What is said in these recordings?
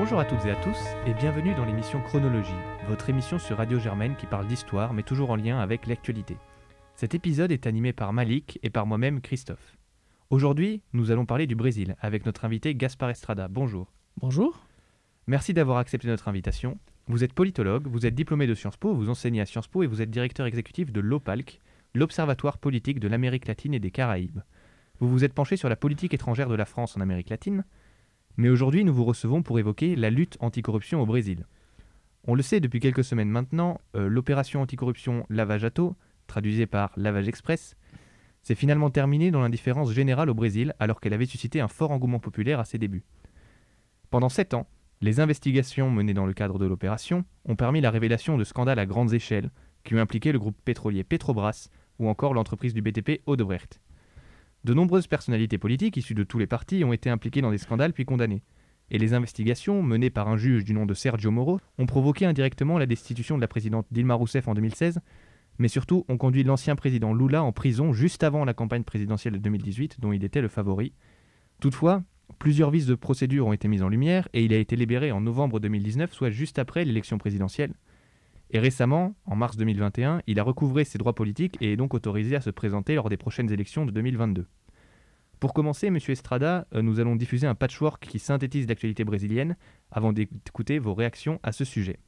Bonjour à toutes et à tous et bienvenue dans l'émission Chronologie, votre émission sur Radio Germaine qui parle d'histoire mais toujours en lien avec l'actualité. Cet épisode est animé par Malik et par moi-même Christophe. Aujourd'hui, nous allons parler du Brésil avec notre invité Gaspar Estrada. Bonjour. Bonjour. Merci d'avoir accepté notre invitation. Vous êtes politologue, vous êtes diplômé de Sciences Po, vous enseignez à Sciences Po et vous êtes directeur exécutif de l'OPALC, l'Observatoire politique de l'Amérique latine et des Caraïbes. Vous vous êtes penché sur la politique étrangère de la France en Amérique latine, mais aujourd'hui nous vous recevons pour évoquer la lutte anticorruption au Brésil. On le sait depuis quelques semaines maintenant, euh, l'opération anticorruption Lava Jato, traduisée par Lavage Express, s'est finalement terminée dans l'indifférence générale au Brésil alors qu'elle avait suscité un fort engouement populaire à ses débuts. Pendant sept ans, les investigations menées dans le cadre de l'opération ont permis la révélation de scandales à grandes échelles qui ont impliqué le groupe pétrolier Petrobras ou encore l'entreprise du BTP Odebrecht. De nombreuses personnalités politiques issues de tous les partis ont été impliquées dans des scandales puis condamnées. Et les investigations, menées par un juge du nom de Sergio Moro, ont provoqué indirectement la destitution de la présidente Dilma Rousseff en 2016, mais surtout ont conduit l'ancien président Lula en prison juste avant la campagne présidentielle de 2018, dont il était le favori. Toutefois, plusieurs vices de procédure ont été mis en lumière et il a été libéré en novembre 2019, soit juste après l'élection présidentielle. Et récemment, en mars 2021, il a recouvré ses droits politiques et est donc autorisé à se présenter lors des prochaines élections de 2022. Pour commencer, Monsieur Estrada, euh, nous allons diffuser un patchwork qui synthétise l'actualité brésilienne avant d'écouter vos réactions à ce sujet.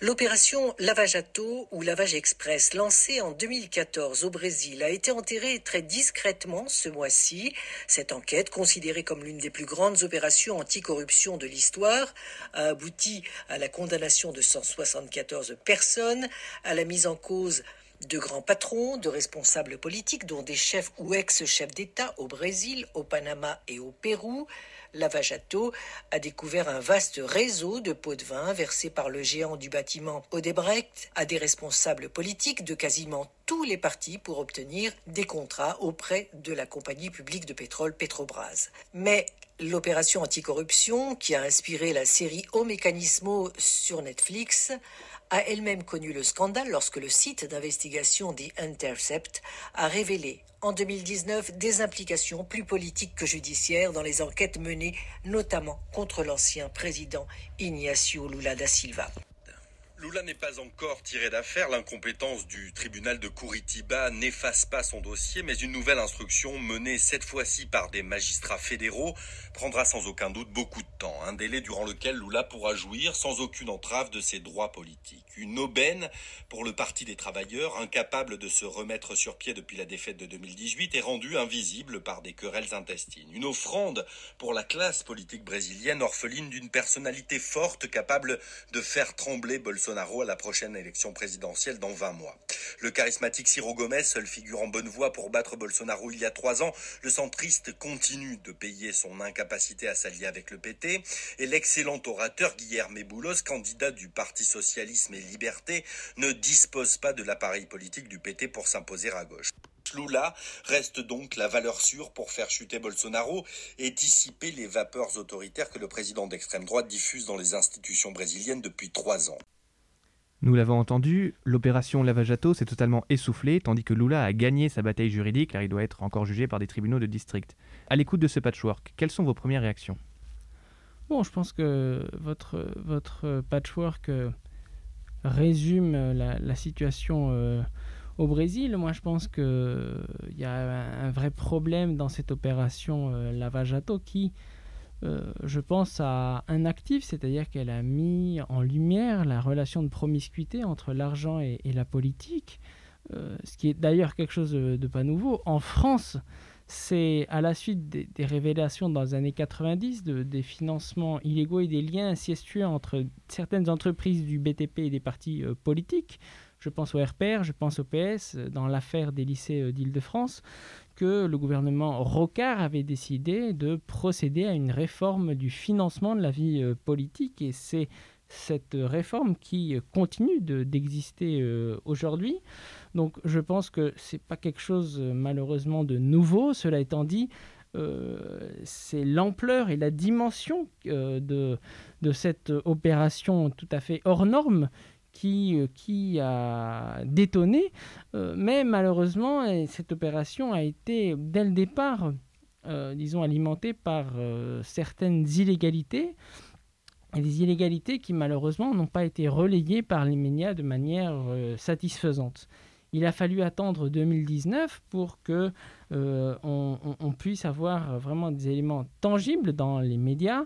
L'opération Lavajato ou Lavage Express, lancée en 2014 au Brésil, a été enterrée très discrètement ce mois-ci. Cette enquête, considérée comme l'une des plus grandes opérations anticorruption de l'histoire, a abouti à la condamnation de 174 personnes, à la mise en cause de grands patrons, de responsables politiques, dont des chefs ou ex-chefs d'État au Brésil, au Panama et au Pérou, Lavajato a découvert un vaste réseau de pots de vin versés par le géant du bâtiment Odebrecht à des responsables politiques de quasiment tous les partis pour obtenir des contrats auprès de la compagnie publique de pétrole Petrobras. Mais l'opération anticorruption, qui a inspiré la série Au Mecanismo sur Netflix, a elle-même connu le scandale lorsque le site d'investigation The Intercept a révélé en 2019 des implications plus politiques que judiciaires dans les enquêtes menées notamment contre l'ancien président Ignacio Lula da Silva. Lula n'est pas encore tiré d'affaire. L'incompétence du tribunal de Curitiba n'efface pas son dossier, mais une nouvelle instruction menée cette fois-ci par des magistrats fédéraux prendra sans aucun doute beaucoup de temps. Un délai durant lequel Lula pourra jouir sans aucune entrave de ses droits politiques. Une aubaine pour le Parti des travailleurs, incapable de se remettre sur pied depuis la défaite de 2018 et rendu invisible par des querelles intestines. Une offrande pour la classe politique brésilienne, orpheline d'une personnalité forte capable de faire trembler Bolsonaro à la prochaine élection présidentielle dans 20 mois. Le charismatique Ciro Gomes, seule figure en bonne voie pour battre Bolsonaro il y a trois ans, le centriste continue de payer son incapacité à s'allier avec le PT, et l'excellent orateur Guillermo Boulos, candidat du Parti Socialisme et Liberté, ne dispose pas de l'appareil politique du PT pour s'imposer à gauche. Lula reste donc la valeur sûre pour faire chuter Bolsonaro et dissiper les vapeurs autoritaires que le président d'extrême droite diffuse dans les institutions brésiliennes depuis trois ans. Nous l'avons entendu, l'opération Lavajato s'est totalement essoufflée, tandis que Lula a gagné sa bataille juridique car il doit être encore jugé par des tribunaux de district. À l'écoute de ce patchwork, quelles sont vos premières réactions? Bon, je pense que votre, votre patchwork euh, résume la, situation euh, au Brésil. Moi, je pense qu'il euh, y a un, vrai problème dans cette opération Lavajato qui euh, je pense à un actif, c'est-à-dire qu'elle a mis en lumière la relation de promiscuité entre l'argent et, la politique, euh, ce qui est d'ailleurs quelque chose de, pas nouveau. En France, c'est à la suite des, révélations dans les années 90 de, des financements illégaux et des liens incestueux entre certaines entreprises du BTP et des partis euh, politiques. Je pense au RPR, je pense au PS, dans l'affaire des lycées d'Île-de-France que le gouvernement Rocard avait décidé de procéder à une réforme du financement de la vie euh, politique et c'est cette réforme qui continue d'exister euh, aujourd'hui. Donc je pense que ce n'est pas quelque chose euh, malheureusement de nouveau. Cela étant dit, c'est l'ampleur et la dimension de, de cette opération tout à fait hors norme qui, euh, qui a détonné. Euh, mais malheureusement, cette opération a été, dès le départ, euh, disons, alimentée par certaines illégalités. et des inégalités qui malheureusement n'ont pas été relayées par les médias de manière satisfaisante. Il a fallu attendre 2019 pour que on, puisse avoir vraiment des éléments tangibles dans les médias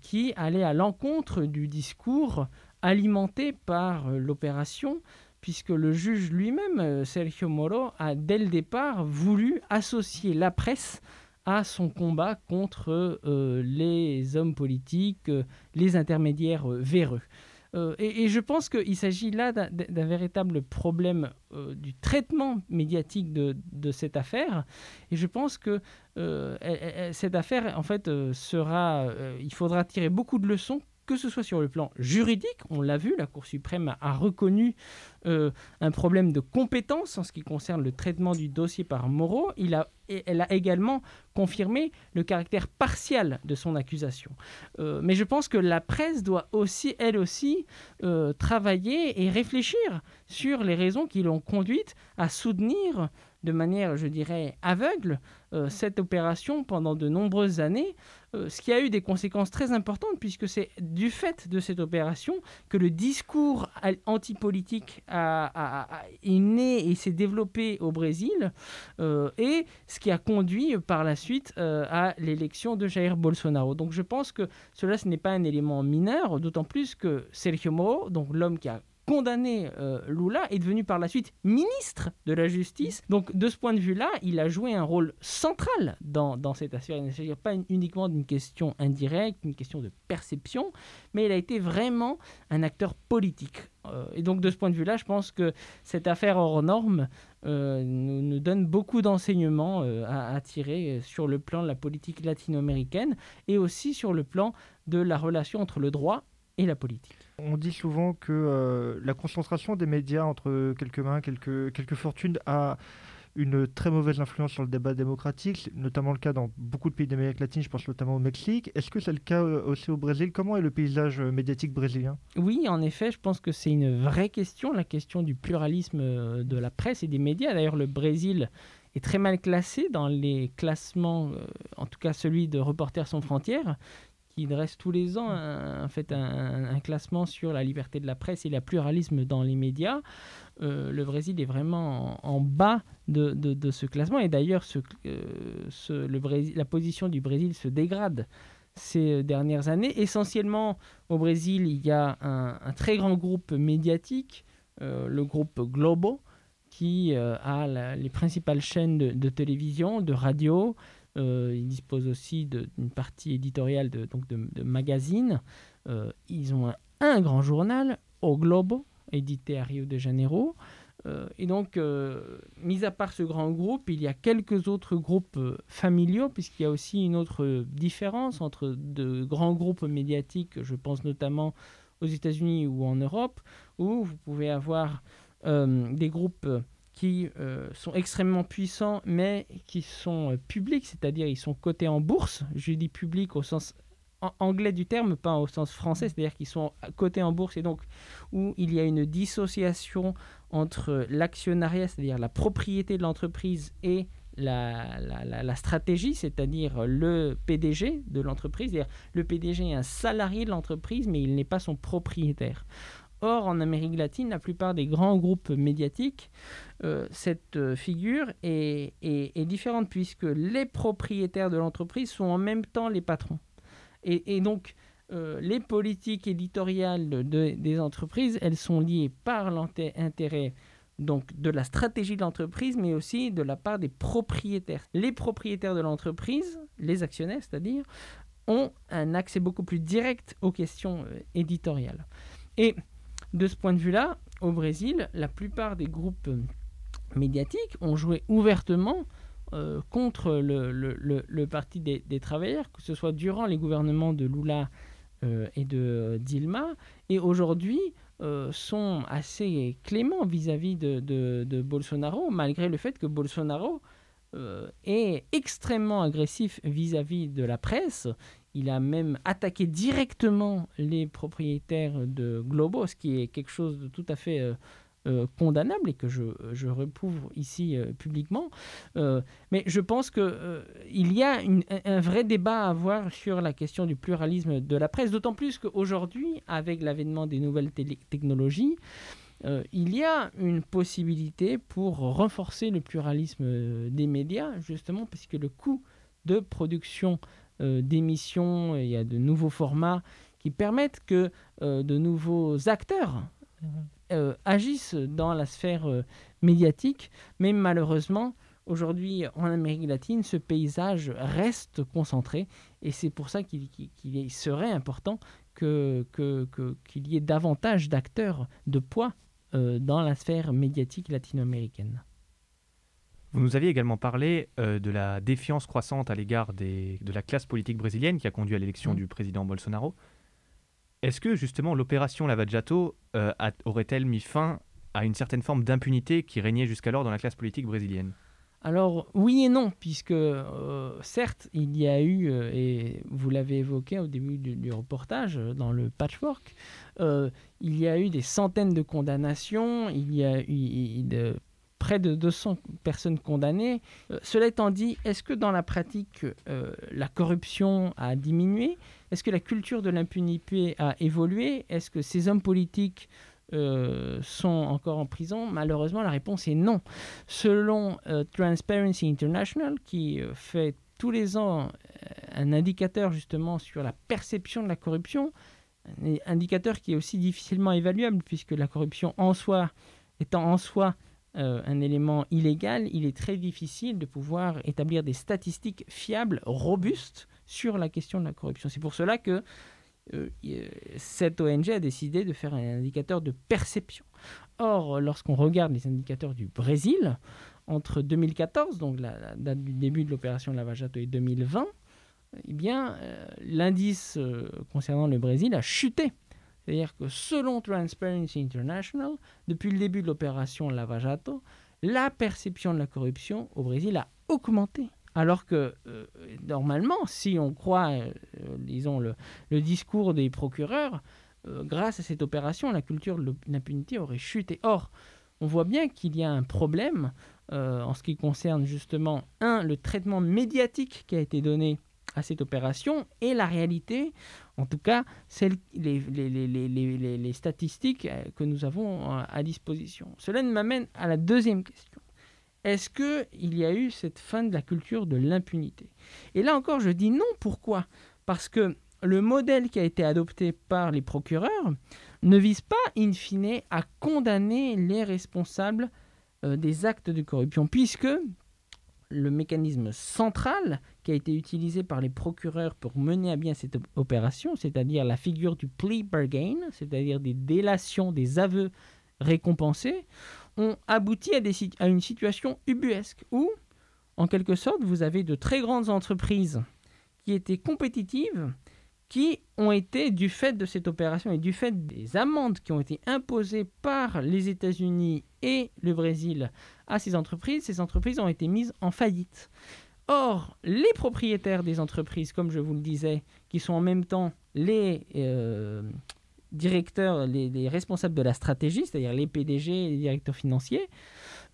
qui allaient à l'encontre du discours alimenté par l'opération, puisque le juge lui-même, Sergio Moro, a dès le départ voulu associer la presse à son combat contre euh, les hommes politiques, euh, les intermédiaires euh, véreux. Et, je pense qu'il s'agit là d'un véritable problème du traitement médiatique de, cette affaire. Et je pense que cette affaire, en fait, sera. il faudra tirer beaucoup de leçons que ce soit sur le plan juridique, on l'a vu, la Cour suprême a reconnu euh, un problème de compétence en ce qui concerne le traitement du dossier par Moreau. Elle a également confirmé le caractère partial de son accusation. Euh, mais je pense que la presse doit aussi, elle aussi, euh, travailler et réfléchir sur les raisons qui l'ont conduite à soutenir de manière, je dirais, aveugle cette opération pendant de nombreuses années, ce qui a eu des conséquences très importantes, puisque c'est du fait de cette opération que le discours antipolitique est né et s'est développé au Brésil, euh, et ce qui a conduit par la suite euh, à l'élection de Jair Bolsonaro. Donc je pense que cela, ce n'est pas un élément mineur, d'autant plus que Sergio Moro, donc l'homme qui a condamné euh, Lula, est devenu par la suite ministre de la Justice. Donc de ce point de vue-là, il a joué un rôle central dans, dans cette affaire. Il ne s'agit pas uniquement d'une question indirecte, une question de perception, mais il a été vraiment un acteur politique. Euh, et donc de ce point de vue-là, je pense que cette affaire hors norme euh, nous, donne beaucoup d'enseignements à, à, tirer sur le plan de la politique latino-américaine et aussi sur le plan de la relation entre le droit et la politique. On dit souvent que euh, la concentration des médias entre quelques mains, quelques, quelques fortunes a une très mauvaise influence sur le débat démocratique, notamment le cas dans beaucoup de pays d'Amérique latine, je pense notamment au Mexique. Est-ce que c'est le cas euh, aussi au Brésil? Comment est le paysage euh, médiatique brésilien? Oui, en effet, je pense que c'est une vraie question, la question du pluralisme de la presse et des médias. D'ailleurs, le Brésil est très mal classé dans les classements, en tout cas celui de Reporters sans frontières, qui dresse tous les ans un, en fait, un, classement sur la liberté de la presse et le pluralisme dans les médias. Euh, le Brésil est vraiment en, bas de, de, ce classement. Et d'ailleurs, euh, le Brésil, la position du Brésil se dégrade ces dernières années. Essentiellement, au Brésil, il y a un, très grand groupe médiatique, euh, le groupe Globo, qui a les principales chaînes de, de télévision, de radio, euh, ils disposent aussi d'une partie éditoriale de, donc de, magazines. Euh, ils ont un, grand journal, au Globo, édité à Rio de Janeiro. Euh, et donc, mis à part ce grand groupe, il y a quelques autres groupes familiaux, puisqu'il y a aussi une autre différence entre de grands groupes médiatiques, je pense notamment aux États-Unis ou en Europe, où vous pouvez avoir des groupes qui euh, sont extrêmement puissants, mais qui sont euh, publics, c'est-à-dire ils sont cotés en bourse. Je dis public au sens anglais du terme, pas au sens français, c'est-à-dire qu'ils sont cotés en bourse et donc où il y a une dissociation entre l'actionnariat, c'est-à-dire la propriété de l'entreprise, et la, la, la, stratégie, c'est-à-dire le PDG de l'entreprise. Le PDG est un salarié de l'entreprise, mais il n'est pas son propriétaire. Or, en Amérique latine, la plupart des grands groupes médiatiques, euh, cette euh, figure est, différente puisque les propriétaires de l'entreprise sont en même temps les patrons. Et, donc, euh, les politiques éditoriales des entreprises, elles sont liées par l'intérêt donc de la stratégie de l'entreprise, mais aussi de la part des propriétaires. Les propriétaires de l'entreprise, les actionnaires, c'est-à-dire, ont un accès beaucoup plus direct aux questions éditoriales. Et de ce point de vue-là, au Brésil, la plupart des groupes euh, médiatiques ont joué ouvertement euh, contre le, Parti des, travailleurs, que ce soit durant les gouvernements de Lula euh, et de Dilma, et aujourd'hui sont assez cléments vis-à-vis de, Bolsonaro, malgré le fait que Bolsonaro est extrêmement agressif vis-à-vis -vis de la presse il a même attaqué directement les propriétaires de Globo, ce qui est quelque chose de tout à fait euh, euh, condamnable et que je, je ici euh, publiquement. Mais je pense qu'il y a un vrai débat à avoir sur la question du pluralisme de la presse, d'autant plus qu'aujourd'hui, avec l'avènement des nouvelles technologies, il y a une possibilité pour renforcer le pluralisme des médias, justement parce que le coût de production d'émissions, il y a de nouveaux formats qui permettent que de nouveaux acteurs euh, agissent dans la sphère euh, médiatique, mais malheureusement, aujourd'hui en Amérique latine, ce paysage reste concentré. Et c'est pour ça qu'il serait important qu'il que, y ait davantage d'acteurs de poids euh, dans la sphère médiatique latino-américaine. Vous nous aviez également parlé de la défiance croissante à l'égard de la classe politique brésilienne qui a conduit à l'élection mmh. du président Bolsonaro. Est-ce que justement l'opération Lava Jato euh, aurait-elle mis fin à une certaine forme d'impunité qui régnait jusqu'alors dans la classe politique brésilienne? Alors oui et non, puisque euh, certes il y a eu, euh, et vous l'avez évoqué au début du, reportage dans le patchwork, il y a eu des centaines de condamnations, il y a eu de, près de 200 personnes condamnées. cela étant dit, est-ce que dans la pratique la corruption a diminué? Est-ce que la culture de l'impunité a évolué? Est-ce que ces hommes politiques euh, sont encore en prison? Malheureusement, la réponse est non. Selon euh, Transparency International, qui euh, fait tous les ans un indicateur justement sur la perception de la corruption, un indicateur qui est aussi difficilement évaluable puisque la corruption en soi, étant en soi un élément illégal, il est très difficile de pouvoir établir des statistiques fiables, robustes, sur la question de la corruption. C'est pour cela que euh, cette ONG a décidé de faire un indicateur de perception. Or, lorsqu'on regarde les indicateurs du Brésil, entre 2014, donc la, date du début de l'opération Lavajato, et 2020, eh bien, euh, l'indice euh, concernant le Brésil a chuté. C'est-à-dire que selon Transparency International, depuis le début de l'opération Lavajato, la perception de la corruption au Brésil a augmenté. Alors que euh, normalement, si on croit, euh, disons, le, discours des procureurs, euh, grâce à cette opération, la culture de l'impunité aurait chuté. Or, on voit bien qu'il y a un problème en ce qui concerne justement, un, le traitement médiatique qui a été donné à cette opération et la réalité, en tout cas, celle, les, statistiques que nous avons à disposition. Cela m'amène à la deuxième question est-ce qu'il y a eu cette fin de la culture de l'impunité? Et là encore, je dis non. Pourquoi? Parce que le modèle qui a été adopté par les procureurs ne vise pas, in fine, à condamner les responsables euh, des actes de corruption, puisque le mécanisme central qui a été utilisé par les procureurs pour mener à bien cette opération, c'est-à-dire la figure du plea bargain, c'est-à-dire des délations, des aveux récompensés, ont abouti à, à une situation ubuesque où, en quelque sorte, vous avez de très grandes entreprises qui étaient compétitives, qui ont été, du fait de cette opération et du fait des amendes qui ont été imposées par les États-Unis et le Brésil à ces entreprises, ces entreprises ont été mises en faillite. Or, les propriétaires des entreprises, comme je vous le disais, qui sont en même temps les, euh, directeurs, les, responsables de la stratégie, c'est-à-dire les PDG et les directeurs financiers,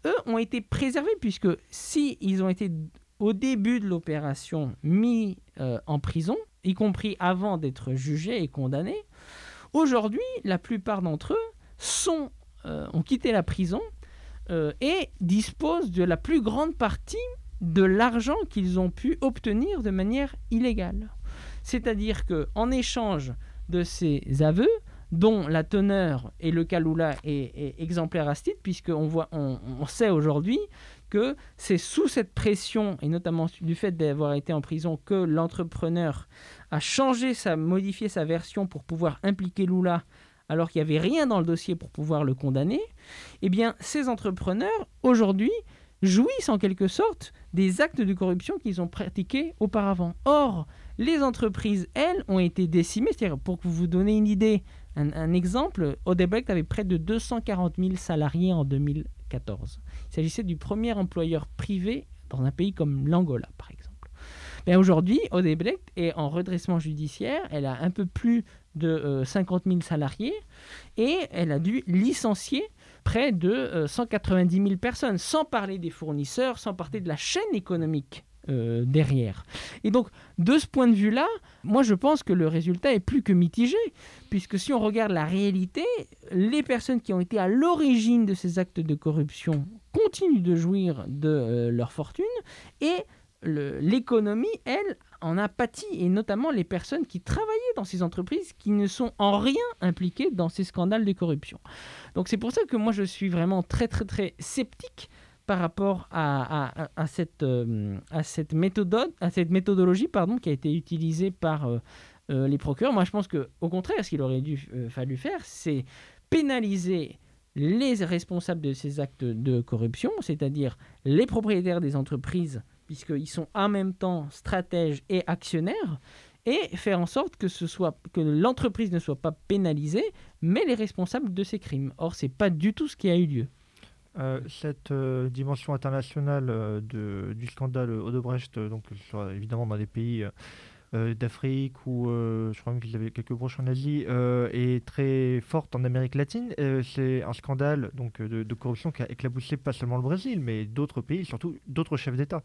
eux ont été préservés puisque si ont été au début de l'opération mis euh, en prison, y compris avant d'être jugés et condamnés, aujourd'hui la plupart d'entre eux euh, ont quitté la prison euh, et disposent de la plus grande partie de l'argent qu'ils ont pu obtenir de manière illégale. C'est-à-dire que en échange de ces aveux, dont la teneur et le Kalula est, exemplaire à ce titre, puisqu'on voit, on, sait aujourd'hui que c'est sous cette pression, et notamment du fait d'avoir été en prison, que l'entrepreneur a changé, sa, modifié sa version pour pouvoir impliquer Lula alors qu'il n'y avait rien dans le dossier pour pouvoir le condamner, eh bien ces entrepreneurs, aujourd'hui, jouissent en quelque sorte des actes de corruption qu'ils ont pratiqués auparavant. Or, les entreprises, elles, ont été décimées. C'est-à-dire, pour que vous vous donniez une idée, un, exemple, Odebrecht avait près de 240 000 salariés en 2014. Il s'agissait du premier employeur privé dans un pays comme l'Angola, par exemple. Mais aujourd'hui, Odebrecht est en redressement judiciaire. Elle a un peu plus de 50 euh, 000 salariés et elle a dû licencier près de 190 000 personnes, sans parler des fournisseurs, sans parler de la chaîne économique derrière. Et donc, de ce point de vue-là, moi je pense que le résultat est plus que mitigé, puisque si on regarde la réalité, les personnes qui ont été à l'origine de ces actes de corruption continuent de jouir de leur fortune, et l'économie, elle, en a pâti, et notamment les personnes qui travaillaient dans ces entreprises qui ne sont en rien impliquées dans ces scandales de corruption. Donc c'est pour ça que moi je suis vraiment très très très sceptique par rapport à, à, cette, euh, méthode, à cette méthodologie qui a été utilisée par euh, euh, les procureurs. Moi je pense qu'au contraire, ce qu'il aurait dû fallu faire, c'est pénaliser les responsables de ces actes de corruption, c'est-à-dire les propriétaires des entreprises puisqu'ils sont en même temps stratèges et actionnaires, et faire en sorte que, que l'entreprise ne soit pas pénalisée, mais les responsables de ces crimes. Or, ce n'est pas du tout ce qui a eu lieu. Euh, cette euh, dimension internationale euh, de, du scandale Odebrecht, donc évidemment dans des pays d'Afrique ou je crois même qu'ils avaient quelques broches en Asie, est très forte en Amérique latine. c'est un scandale donc, de, de, corruption qui a éclaboussé pas seulement le Brésil, mais d'autres pays, surtout d'autres chefs d'État.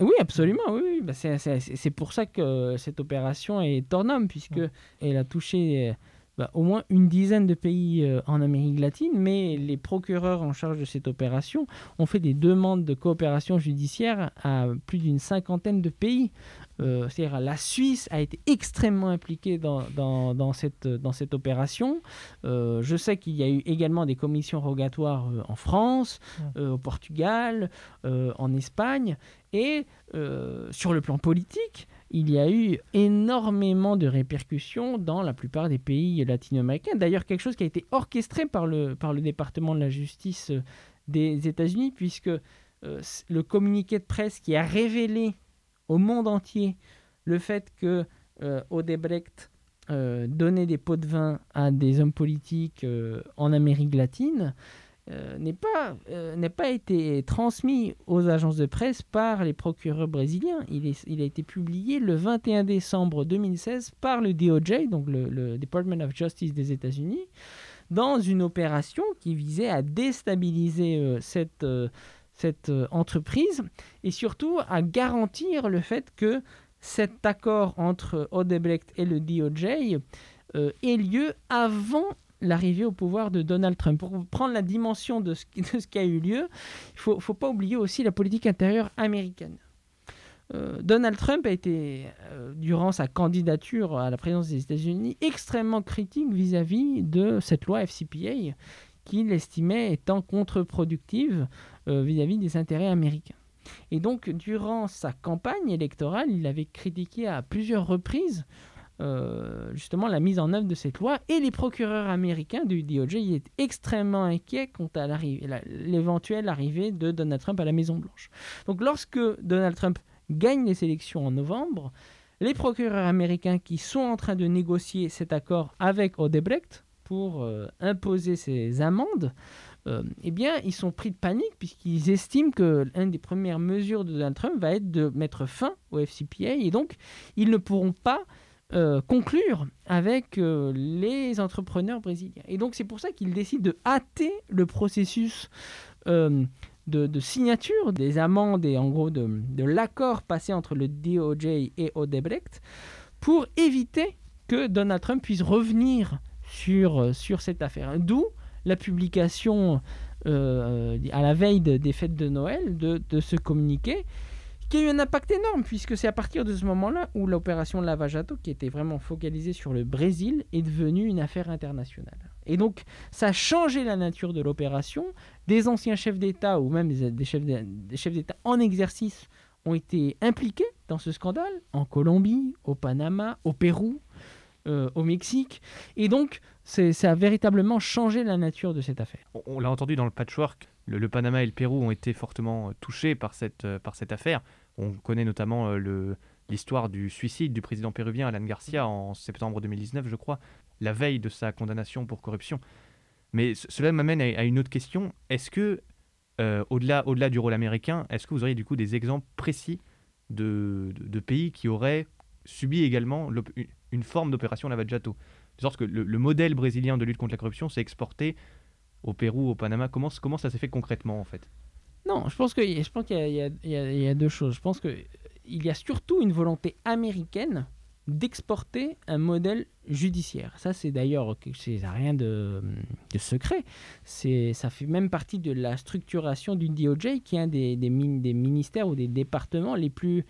Oui, absolument. Oui, bah, c'est pour ça que cette opération est hors puisque elle a touché bah, au moins une dizaine de pays euh, en Amérique latine, mais les procureurs en charge de cette opération ont fait des demandes de coopération judiciaire à plus d'une cinquantaine de pays. Euh, c'est-à-dire la Suisse a été extrêmement impliquée dans, dans, cette, dans cette opération. Euh, je sais qu'il y a eu également des commissions rogatoires en France, au Portugal, en Espagne. Et sur le plan politique, il y a eu énormément de répercussions dans la plupart des pays latino-américains. D'ailleurs, quelque chose qui a été orchestré par le, par le département de la justice euh, des États-Unis, puisque euh, le communiqué de presse qui a révélé au monde entier le fait que euh, Odebrecht donnait des pots de vin à des hommes politiques en Amérique latine, euh, n'est pas, euh, n'est pas été transmis aux agences de presse par les procureurs brésiliens. Il, est, il a été publié le 21 décembre 2016 par le DOJ, donc le, Department of Justice des États-Unis, dans une opération qui visait à déstabiliser euh, cette, cette entreprise et surtout à garantir le fait que cet accord entre Odebrecht et le DOJ ait lieu avant l'arrivée au pouvoir de Donald Trump. Pour prendre la dimension de ce, qui a eu lieu, il ne faut, pas oublier aussi la politique intérieure américaine. Euh, Donald Trump a été, euh, durant sa candidature à la présidence des États-Unis, extrêmement critique vis-à-vis de cette loi FCPA qu'il estimait étant contre-productive euh, vis-à-vis des intérêts américains. Et donc, durant sa campagne électorale, il avait critiqué à plusieurs reprises euh, justement la mise en œuvre de cette loi et les procureurs américains du DOJ étaient extrêmement inquiets quant à l'éventuelle arrivée de Donald Trump à la Maison Blanche. Donc lorsque Donald Trump gagne les élections en novembre, les procureurs américains qui sont en train de négocier cet accord avec Odebrecht pour euh, imposer ces amendes, euh, eh bien, ils sont pris de panique puisqu'ils estiment que l'une des premières mesures de Donald Trump va être de mettre fin au FCPA et donc ils ne pourront pas euh, conclure avec euh, les entrepreneurs brésiliens. Et donc c'est pour ça qu'ils décident de hâter le processus euh, de, signature des amendes et en gros de, l'accord passé entre le DOJ et Odebrecht pour éviter que Donald Trump puisse revenir sur, sur cette affaire. D'où la publication à la veille des fêtes de Noël de, de ce communiqué qui a eu un impact énorme, puisque c'est à partir de ce moment-là où l'opération Lavajato, qui était vraiment focalisée sur le Brésil, est devenue une affaire internationale. Et donc, ça a changé la nature de l'opération. Des anciens chefs d'État, ou même des chefs d'État en exercice, ont été impliqués dans ce scandale, en Colombie, au Panama, au Pérou, euh, au Mexique. Et donc, ça a véritablement changé la nature de cette affaire. On, l'a entendu dans le patchwork, le, Panama et le Pérou ont été fortement euh, touchés par cette, euh, par cette affaire. On connaît notamment l'histoire du suicide du président péruvien Alan Garcia en septembre 2019, je crois, la veille de sa condamnation pour corruption. Mais cela m'amène à, une autre question. Est-ce que, au-delà au -delà du rôle américain, est-ce que vous auriez du coup des exemples précis de, de pays qui auraient subi également une forme d'opération Lavajato. De sorte que le, modèle brésilien de lutte contre la corruption s'est exporté au Pérou, au Panama Comment, ça s'est fait concrètement en fait? Non, je pense qu'il qu'il y, y y a deux choses. Je pense qu'il y a surtout une volonté américaine d'exporter un modèle judiciaire. Ça, c'est d'ailleurs c'est rien de, secret. Ça fait même partie de la structuration du DOJ, qui est un des, des, min- des ministères ou des départements les plus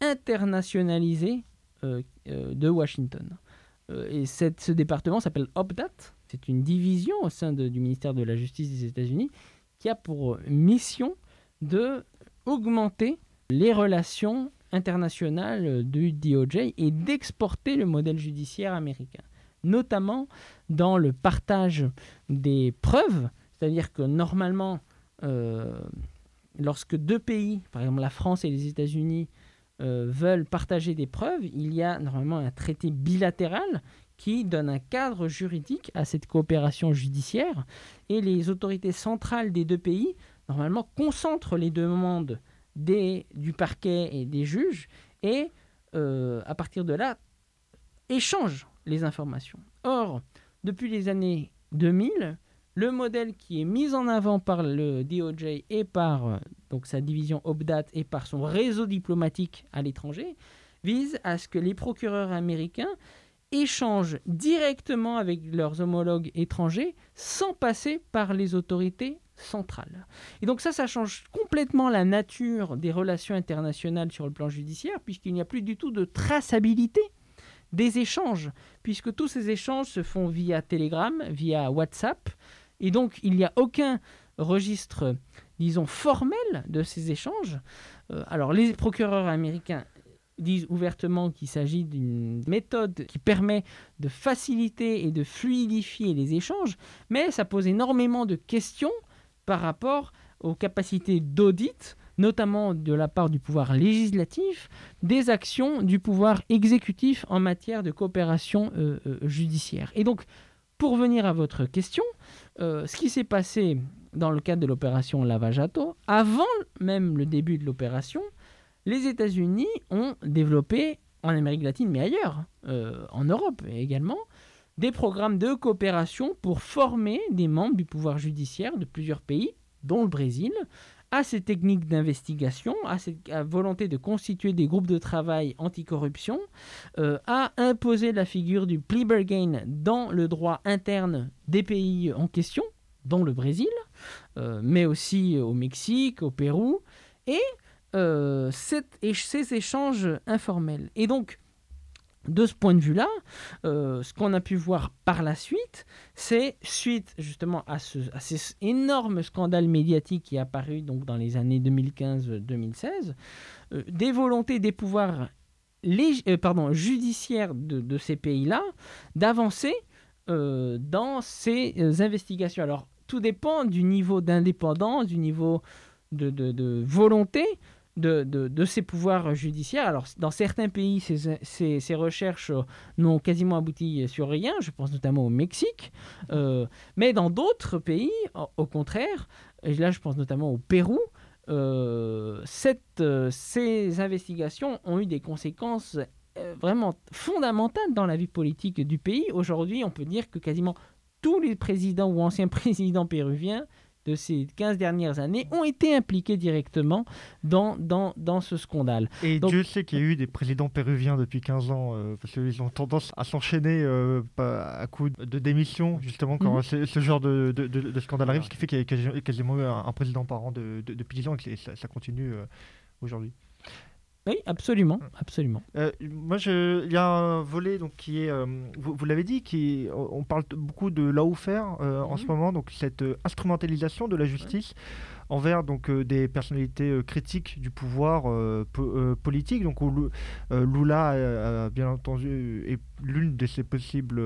internationalisés de Washington. Euh, et cette- ce département s'appelle OPDAT. C'est une division au sein de- du ministère de la Justice des États-Unis qui a pour mission de augmenter les relations internationales du DOJ et d'exporter le modèle judiciaire américain, notamment dans le partage des preuves, c'est-à-dire que normalement, euh, lorsque deux pays, par exemple la France et les États-Unis, euh, veulent partager des preuves, il y a normalement un traité bilatéral qui donne un cadre juridique à cette coopération judiciaire et les autorités centrales des deux pays, normalement, concentrent les demandes des, du parquet et des juges et, euh, à partir de là, échangent les informations. Or, depuis les années 2000, le modèle qui est mis en avant par le DOJ et par euh, donc, sa division OBDAT et par son réseau diplomatique à l'étranger vise à ce que les procureurs américains échangent directement avec leurs homologues étrangers sans passer par les autorités centrales. Et donc ça, ça change complètement la nature des relations internationales sur le plan judiciaire, puisqu'il n'y a plus du tout de traçabilité des échanges, puisque tous ces échanges se font via Telegram, via WhatsApp, et donc il n'y a aucun registre, disons, formel de ces échanges. Euh, alors les procureurs américains disent ouvertement qu'il s'agit d'une méthode qui permet de faciliter et de fluidifier les échanges, mais ça pose énormément de questions par rapport aux capacités d'audit, notamment de la part du pouvoir législatif, des actions du pouvoir exécutif en matière de coopération euh, euh, judiciaire. Et donc, pour venir à votre question, euh, ce qui s'est passé dans le cadre de l'opération Lavajato, avant même le début de l'opération, les États-Unis ont développé en Amérique latine, mais ailleurs, euh, en Europe également, des programmes de coopération pour former des membres du pouvoir judiciaire de plusieurs pays, dont le Brésil, à ces techniques d'investigation, à cette volonté de constituer des groupes de travail anticorruption, euh, à imposer la figure du plea bargain dans le droit interne des pays en question, dont le Brésil, euh, mais aussi au Mexique, au Pérou, et euh, et ces échanges informels. Et donc, de ce point de vue-là, euh, ce qu'on a pu voir par la suite, c'est suite justement à, ce, à ces énormes scandales médiatiques qui est apparu dans les années 2015-2016, euh, des volontés des pouvoirs euh, judiciaires de, ces pays-là d'avancer dans ces investigations. Alors, tout dépend du niveau d'indépendance, du niveau de volonté de, de- de ces pouvoirs judiciaires. Alors, dans certains pays, ces, ces- recherches euh, n'ont quasiment abouti sur rien. Je pense notamment au Mexique. Euh, mais dans d'autres pays, au, contraire, et là, je pense notamment au Pérou, euh, ces investigations ont eu des conséquences vraiment fondamentales dans la vie politique du pays. Aujourd'hui, on peut dire que quasiment tous les présidents ou anciens présidents péruviens de ces 15 dernières années ont été impliqués directement dans, dans, dans ce scandale. Et Donc- Dieu sait qu'il y a eu des présidents péruviens depuis 15 ans, euh, parce qu'ils ont tendance à s'enchaîner euh, à coup de démission, justement, quand Mhm. ce, ce genre de, de- de- de scandale arrive, ce qui fait qu'il y a quasi- quasiment eu un, un président par an de, de- depuis 10 ans et que ça, ça continue euh, aujourd'hui. Oui, absolument, absolument. Euh, moi, je- il y a un volet donc qui est, euh, vous, vous l'avez dit, qui on on parle beaucoup de lawfare euh, en Mhm. ce moment, donc cette instrumentalisation de la justice envers donc des personnalités critiques du pouvoir po- politique. Donc où Lu- Lula, a bien entendu, est l'une de ses possibles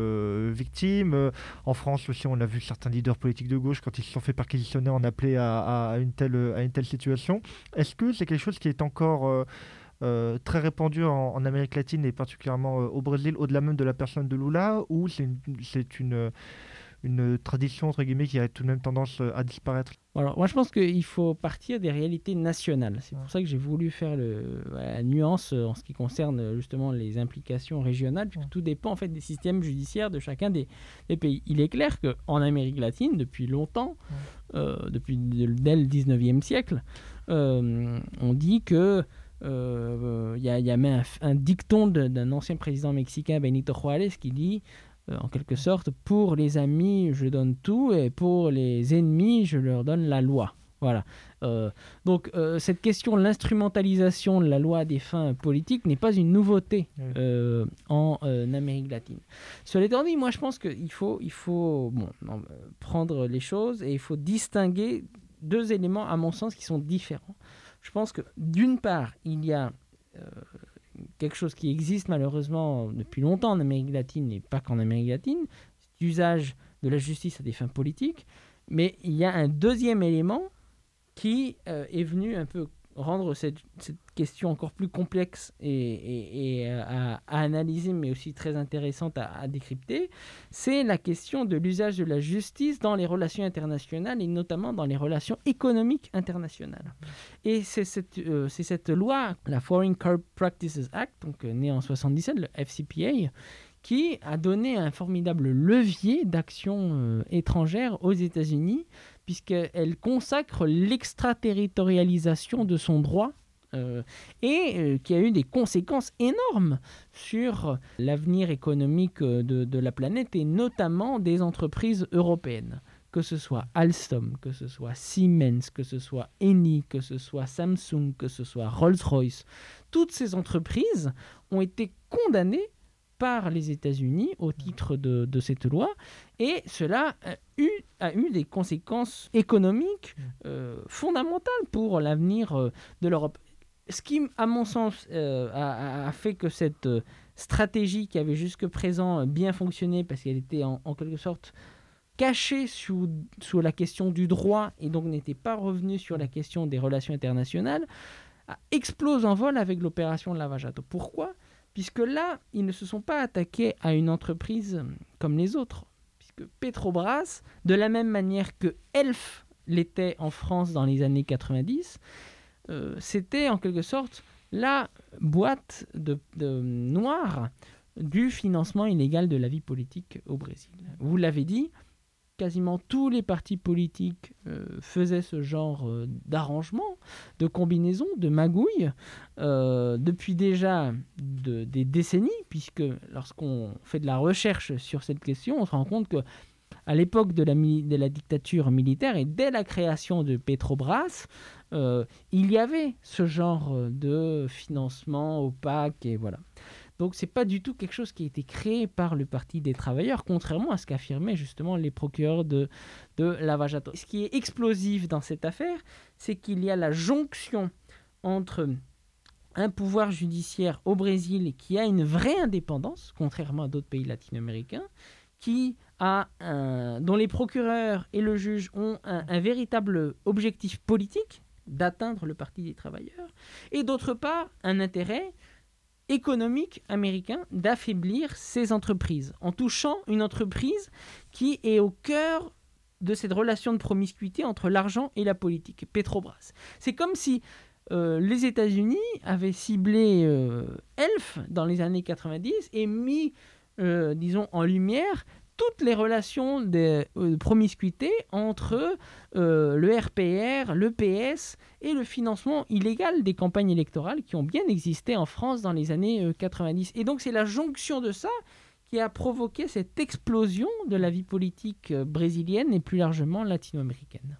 victimes. En France aussi, on a vu certains leaders politiques de gauche quand ils se sont fait perquisitionner, en appeler à, à une telle à une telle situation. Est-ce que c'est quelque chose qui est encore euh, très répandu en, en Amérique latine et particulièrement euh, au Brésil, au-delà même de la personne de Lula, ou c'est une, c'est une, euh, une tradition entre guillemets qui a tout de même tendance à disparaître alors, moi, je pense qu'il faut partir des réalités nationales. C'est pour ça que j'ai voulu faire le, la nuance en ce qui concerne justement les implications régionales, puisque tout dépend en fait des systèmes judiciaires de chacun des, pays. Il est clair qu'en Amérique latine, depuis longtemps, euh, depuis dès le 19e siècle, on dit que euh, il y, a même un dicton d'un ancien président mexicain, Benito Juárez, qui dit euh, en quelque sorte, pour les amis, je donne tout, et pour les ennemis, je leur donne la loi. Voilà. Euh, donc euh, cette question de l'instrumentalisation de la loi à des fins politiques n'est pas une nouveauté en Amérique latine. Cela étant dit, moi je pense qu'il faut, il faut bon, prendre les choses et il faut distinguer deux éléments, à mon sens, qui sont différents. Je pense que d'une part, il y a quelque chose qui existe malheureusement depuis longtemps en Amérique latine et pas qu'en Amérique latine, c'est l'usage de la justice à des fins politiques. Mais il y a un deuxième élément qui euh, est venu un peu rendre cette, question encore plus complexe et, à, analyser, mais aussi très intéressante à, décrypter, c'est la question de l'usage de la justice dans les relations internationales et notamment dans les relations économiques internationales. Et c'est cette, euh, cette loi, la Foreign Corrupt Practices Act, donc euh, née en 77, le FCPA, qui a donné un formidable levier d'action euh, étrangère aux États-Unis puisqu'elle consacre l'extraterritorialisation de son droit euh, et euh, qui a eu des conséquences énormes sur l'avenir économique euh, de, la planète et notamment des entreprises européennes. Que ce soit Alstom, que ce soit Siemens, que ce soit Eni, que ce soit Samsung, que ce soit Rolls-Royce, toutes ces entreprises ont été condamnées par les États-Unis au titre de, cette loi, et cela a eu, a eu des conséquences économiques euh, fondamentales pour l'avenir euh, de l'Europe. Ce qui, à mon sens, euh, a, fait que cette stratégie qui avait jusque présent bien fonctionné, parce qu'elle était en, quelque sorte cachée sous, sous la question du droit et donc n'était pas revenue sur la question des relations internationales, explose en vol avec l'opération de Lavajato. Pourquoi? Puisque là, ils ne se sont pas attaqués à une entreprise comme les autres, puisque Petrobras, de la même manière que Elf l'était en France dans les années 90, euh, c'était en quelque sorte la boîte de, de noire du financement illégal de la vie politique au Brésil. Vous l'avez dit, quasiment tous les partis politiques euh, faisaient ce genre euh, d'arrangement, de combinaison, de magouille, euh, depuis déjà des décennies, puisque lorsqu'on fait de la recherche sur cette question, on se rend compte que à l'époque de la, dictature militaire et dès la création de Petrobras, il y avait ce genre de financement opaque et voilà. Donc c'est pas du tout quelque chose qui a été créé par le Parti des travailleurs, contrairement à ce qu'affirmaient justement les procureurs de, de Lavajato. Ce qui est explosif dans cette affaire, c'est qu'il y a la jonction entre un pouvoir judiciaire au Brésil qui a une vraie indépendance, contrairement à d'autres pays latino-américains, dont les procureurs et le juge ont un véritable objectif politique d'atteindre le Parti des travailleurs, et d'autre part un intérêt économique américain d'affaiblir ces entreprises en touchant une entreprise qui est au cœur de cette relation de promiscuité entre l'argent et la politique, Petrobras. C'est comme si euh, les États-Unis avaient ciblé euh, Elf dans les années 90 et mis, euh, disons, en lumière toutes les relations de, euh, promiscuité entre euh, le RPR, le PS et le financement illégal des campagnes électorales qui ont bien existé en France dans les années 90. Euh, et donc c'est la jonction de ça qui a provoqué cette explosion de la vie politique brésilienne et plus largement latino-américaine.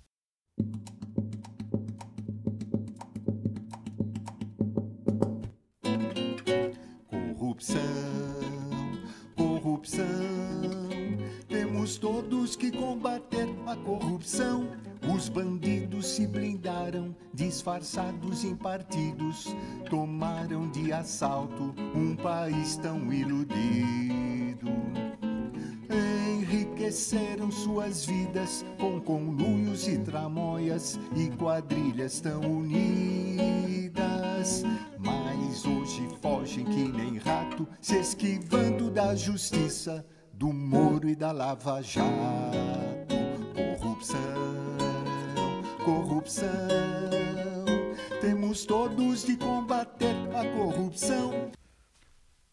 Temos todos que combater a corrupção. Os bandidos se blindaram, disfarçados em partidos, tomaram de assalto um país tão iludido. Enriqueceram suas vidas com conluios e tramóias e quadrilhas tão unidas. Mas hoje fogem que nem rato, se esquivando da justiça do Moro e da Lava Jato. Corrupção, corrupção. Temos todos de combater a corrupção.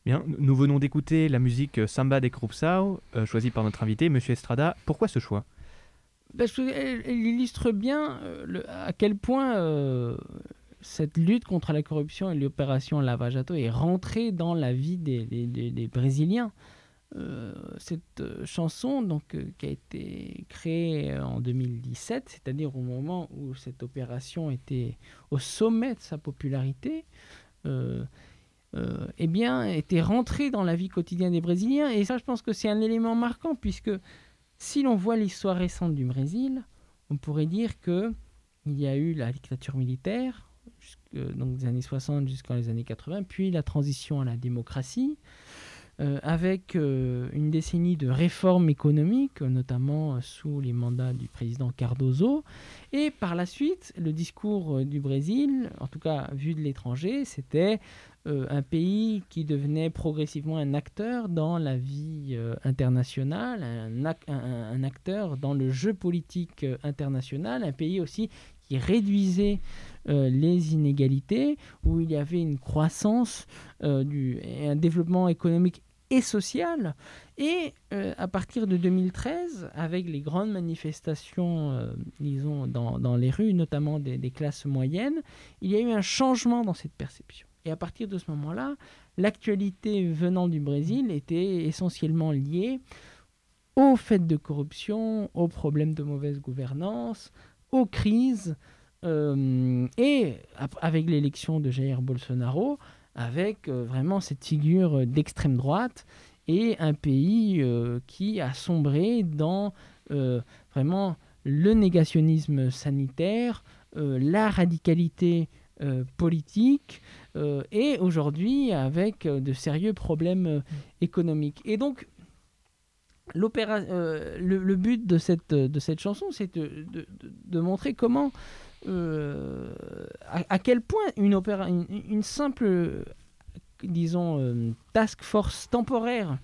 Bien, nous venons d'écouter la musique Samba des Corrupção, euh, choisie par notre invité, Monsieur Estrada. Pourquoi ce choix? Parce qu'elle elle illustre bien euh, le- à quel point euh, cette lutte contre la corruption et l'opération Lava Jato est rentrée dans la vie des, des- des- des Brésiliens. Euh, cette euh, chanson donc, euh, qui a été créée en 2017, c'est-à-dire au moment où cette opération était au sommet de sa popularité, eh bien, était rentrée dans la vie quotidienne des Brésiliens. Et ça, je pense que c'est un élément marquant, puisque si l'on voit l'histoire récente du Brésil, on pourrait dire que il y a eu la dictature militaire, donc des années 60 jusqu'aux les années 80, puis la transition à la démocratie, euh, avec euh, une décennie de réformes économiques, notamment euh, sous les mandats du président Cardoso. Et par la suite, le discours du Brésil, en tout cas vu de l'étranger, c'était un pays qui devenait progressivement un acteur dans la vie internationale, un, ac- un- un acteur dans le jeu politique international, un pays aussi qui réduisait les inégalités, où il y avait une croissance du, et un développement économique et social. Et euh, à partir de 2013, avec les grandes manifestations, euh, disons, dans, dans les rues, notamment des, des classes moyennes, il y a eu un changement dans cette perception. Et à partir de ce moment-là, l'actualité venant du Brésil était essentiellement liée aux faits de corruption, aux problèmes de mauvaise gouvernance, aux crises, euh, et avec l'élection de Jair Bolsonaro, avec euh, vraiment cette figure d'extrême droite et un pays euh, qui a sombré dans euh, vraiment le négationnisme sanitaire, euh, la radicalité euh, politique euh, et aujourd'hui avec euh, de sérieux problèmes euh, économiques. Et donc, l'opéra- euh, le, le but de cette, de cette chanson, c'est de, de- de- de montrer comment, euh, à, quel point une, opéra, une, simple, disons, euh, task force temporaire,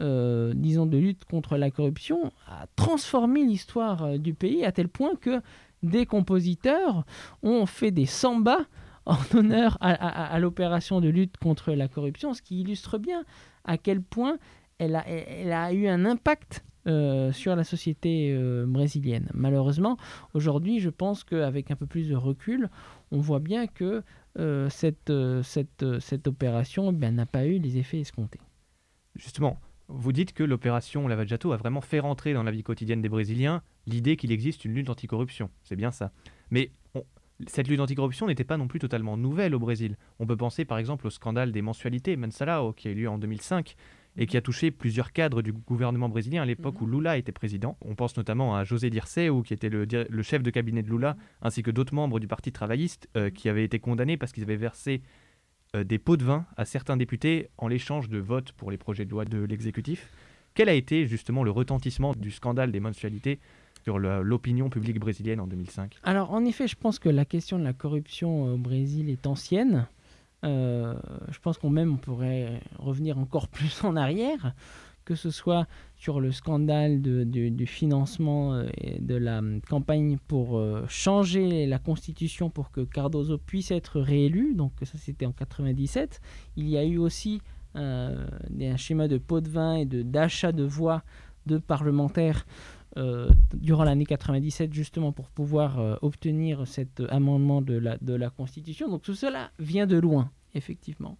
euh, disons, de lutte contre la corruption, a transformé l'histoire du pays à tel point que des compositeurs ont fait des sambas en honneur à, l'opération de lutte contre la corruption, ce qui illustre bien à quel point elle a eu un impact euh, sur la société euh, brésilienne. Malheureusement, aujourd'hui, je pense qu'avec un peu plus de recul, on voit bien que euh, cette, cette, cette opération eh n'a pas eu les effets escomptés. Justement, vous dites que l'opération Lava Jato a vraiment fait rentrer dans la vie quotidienne des Brésiliens l'idée qu'il existe une lutte anticorruption. C'est bien ça. Mais cette lutte anticorruption n'était pas non plus totalement nouvelle au Brésil. On peut penser par exemple au scandale des mensualités Mensalao qui a eu lieu en 2005 et qui a touché plusieurs cadres du gouvernement brésilien à l'époque où Lula était président. On pense notamment à José Dirceu, qui était le, chef de cabinet de Lula, ainsi que d'autres membres du Parti travailliste euh, qui avaient été condamnés parce qu'ils avaient versé euh, des pots de vin à certains députés en l'échange de votes pour les projets de loi de l'exécutif. Quel a été justement le retentissement du scandale des mensualités sur l'opinion publique brésilienne en 2005 Alors, en effet, je pense que la question de la corruption au Brésil est ancienne. Euh, je pense qu'on même on pourrait revenir encore plus en arrière, que ce soit sur le scandale du financement euh, et de la hum, campagne pour euh, changer la constitution pour que Cardoso puisse être réélu. Donc ça, c'était en 97. Il y a eu aussi euh, un schéma de pot de vin et d'achat de voix de parlementaires euh, durant l'année 97 justement pour pouvoir euh, obtenir cet amendement de la, de la Constitution. Donc tout cela vient de loin, effectivement.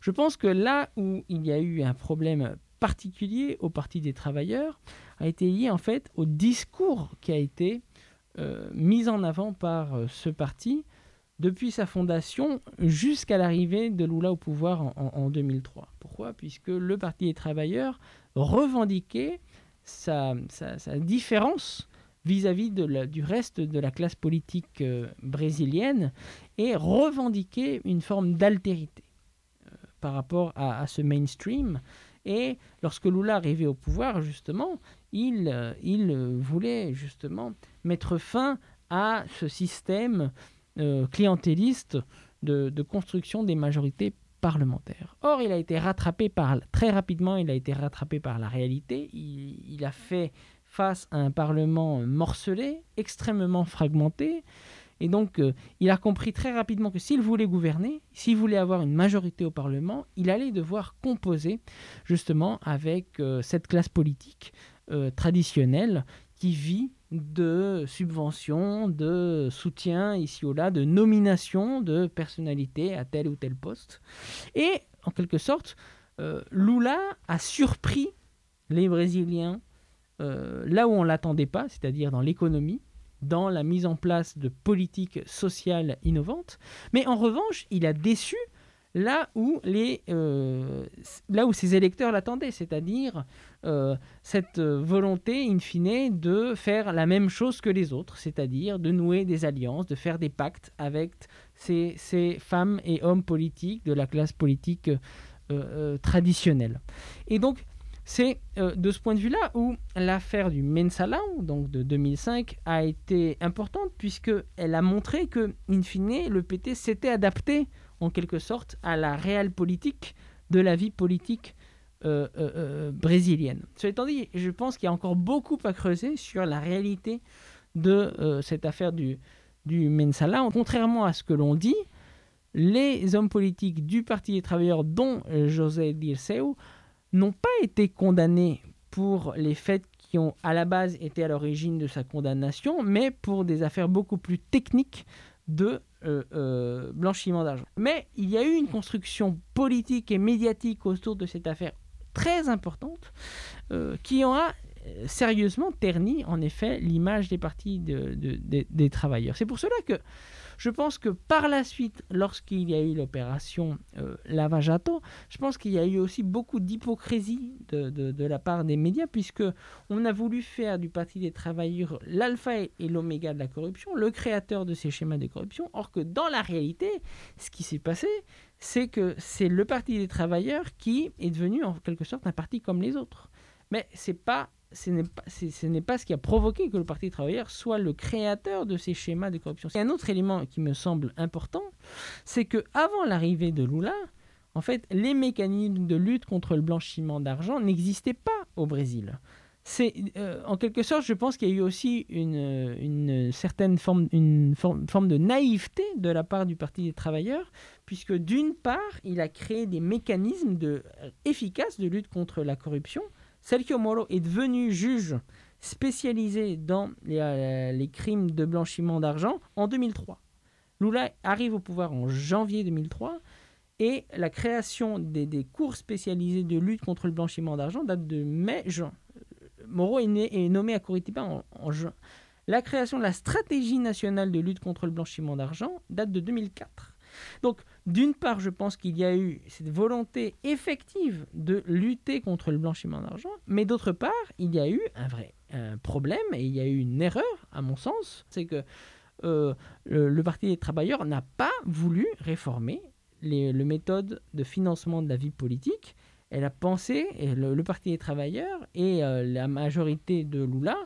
Je pense que là où il y a eu un problème particulier au Parti des travailleurs a été lié en fait au discours qui a été euh, mis en avant par euh, ce parti depuis sa fondation jusqu'à l'arrivée de Lula au pouvoir en 2003. Pourquoi? Puisque le Parti des travailleurs revendiquait sa, sa- différence vis-à-vis du reste de la classe politique euh, brésilienne et revendiquait une forme d'altérité euh, par rapport à, ce mainstream. Et lorsque Lula arrivait au pouvoir, justement, il, euh, il voulait justement mettre fin à ce système clientéliste de, de construction des majorités Or, il a été rattrapé par, très rapidement, il a été rattrapé par la réalité. Il, a fait face à un Parlement morcelé, extrêmement fragmenté. Et donc, euh, il a compris très rapidement que s'il voulait gouverner, s'il voulait avoir une majorité au Parlement, il allait devoir composer justement avec euh, cette classe politique euh, traditionnelle qui vit de subventions, de soutien ici ou là, de nomination de personnalités à tel ou tel poste. Et en quelque sorte, euh, Lula a surpris les Brésiliens euh, là où on ne l'attendait pas, c'est-à-dire dans l'économie, dans la mise en place de politiques sociales innovantes. Mais en revanche, il a déçu là où, les, euh, là où ses électeurs l'attendaient, c'est-à-dire euh, cette volonté, in fine, de faire la même chose que les autres, c'est-à-dire de nouer des alliances, de faire des pactes avec ces, ces femmes et hommes politiques de la classe politique euh, traditionnelle. Et donc, c'est de ce point de vue-là où l'affaire du Mensalão, donc de 2005, a été importante puisqu'elle a montré que, in fine, le PT s'était adapté en quelque sorte à la réelle politique de la vie politique euh, euh, euh, brésilienne. Cela étant dit, je pense qu'il y a encore beaucoup à creuser sur la réalité de cette affaire du, du Mensala. Contrairement à ce que l'on dit, les hommes politiques du Parti des travailleurs, dont José Dirceu, n'ont pas été condamnés pour les faits qui ont à la base été à l'origine de sa condamnation, mais pour des affaires beaucoup plus techniques de euh, euh, blanchiment d'argent. Mais il y a eu une construction politique et médiatique autour de cette affaire très importante euh, qui a sérieusement terni en effet l'image des partis des travailleurs. C'est pour cela que je pense que par la suite, lorsqu'il y a eu l'opération euh, Lavajato, je pense qu'il y a eu aussi beaucoup d'hypocrisie de, la part des médias, puisque on a voulu faire du Parti des travailleurs l'alpha et l'oméga de la corruption, le créateur de ces schémas de corruption, or que dans la réalité, ce qui s'est passé, c'est que c'est le Parti des travailleurs qui est devenu en quelque sorte un parti comme les autres. Mais c'est pas ce n'est pas, ce qui a provoqué que le Parti travailleur soit le créateur de ces schémas de corruption. un autre élément qui me semble important, c'est que avant l'arrivée de Lula, en fait, les mécanismes de lutte contre le blanchiment d'argent n'existaient pas au Brésil. C'est, euh, en quelque sorte, je pense qu'il y a eu aussi une, certaine forme, une forme, de naïveté de la part du Parti des travailleurs, puisque d'une part, il a créé des mécanismes de, efficaces de lutte contre la corruption, Sergio Moro est devenu juge spécialisé dans euh, les, crimes de blanchiment d'argent en 2003. Lula arrive au pouvoir en janvier 2003 et la création des, cours spécialisés de lutte contre le blanchiment d'argent date de mai-juin. Moro est, nommé à Curitiba en, en, juin. La création de la stratégie nationale de lutte contre le blanchiment d'argent date de 2004. Donc, d'une part, je pense qu'il y a eu cette volonté effective de lutter contre le blanchiment d'argent, mais d'autre part, il y a eu un vrai problème et il y a eu une erreur, à mon sens, c'est que euh, le, Parti des travailleurs n'a pas voulu réformer les, le méthode de financement de la vie politique. Elle a pensé, et le, Parti des travailleurs et euh, la majorité de Lula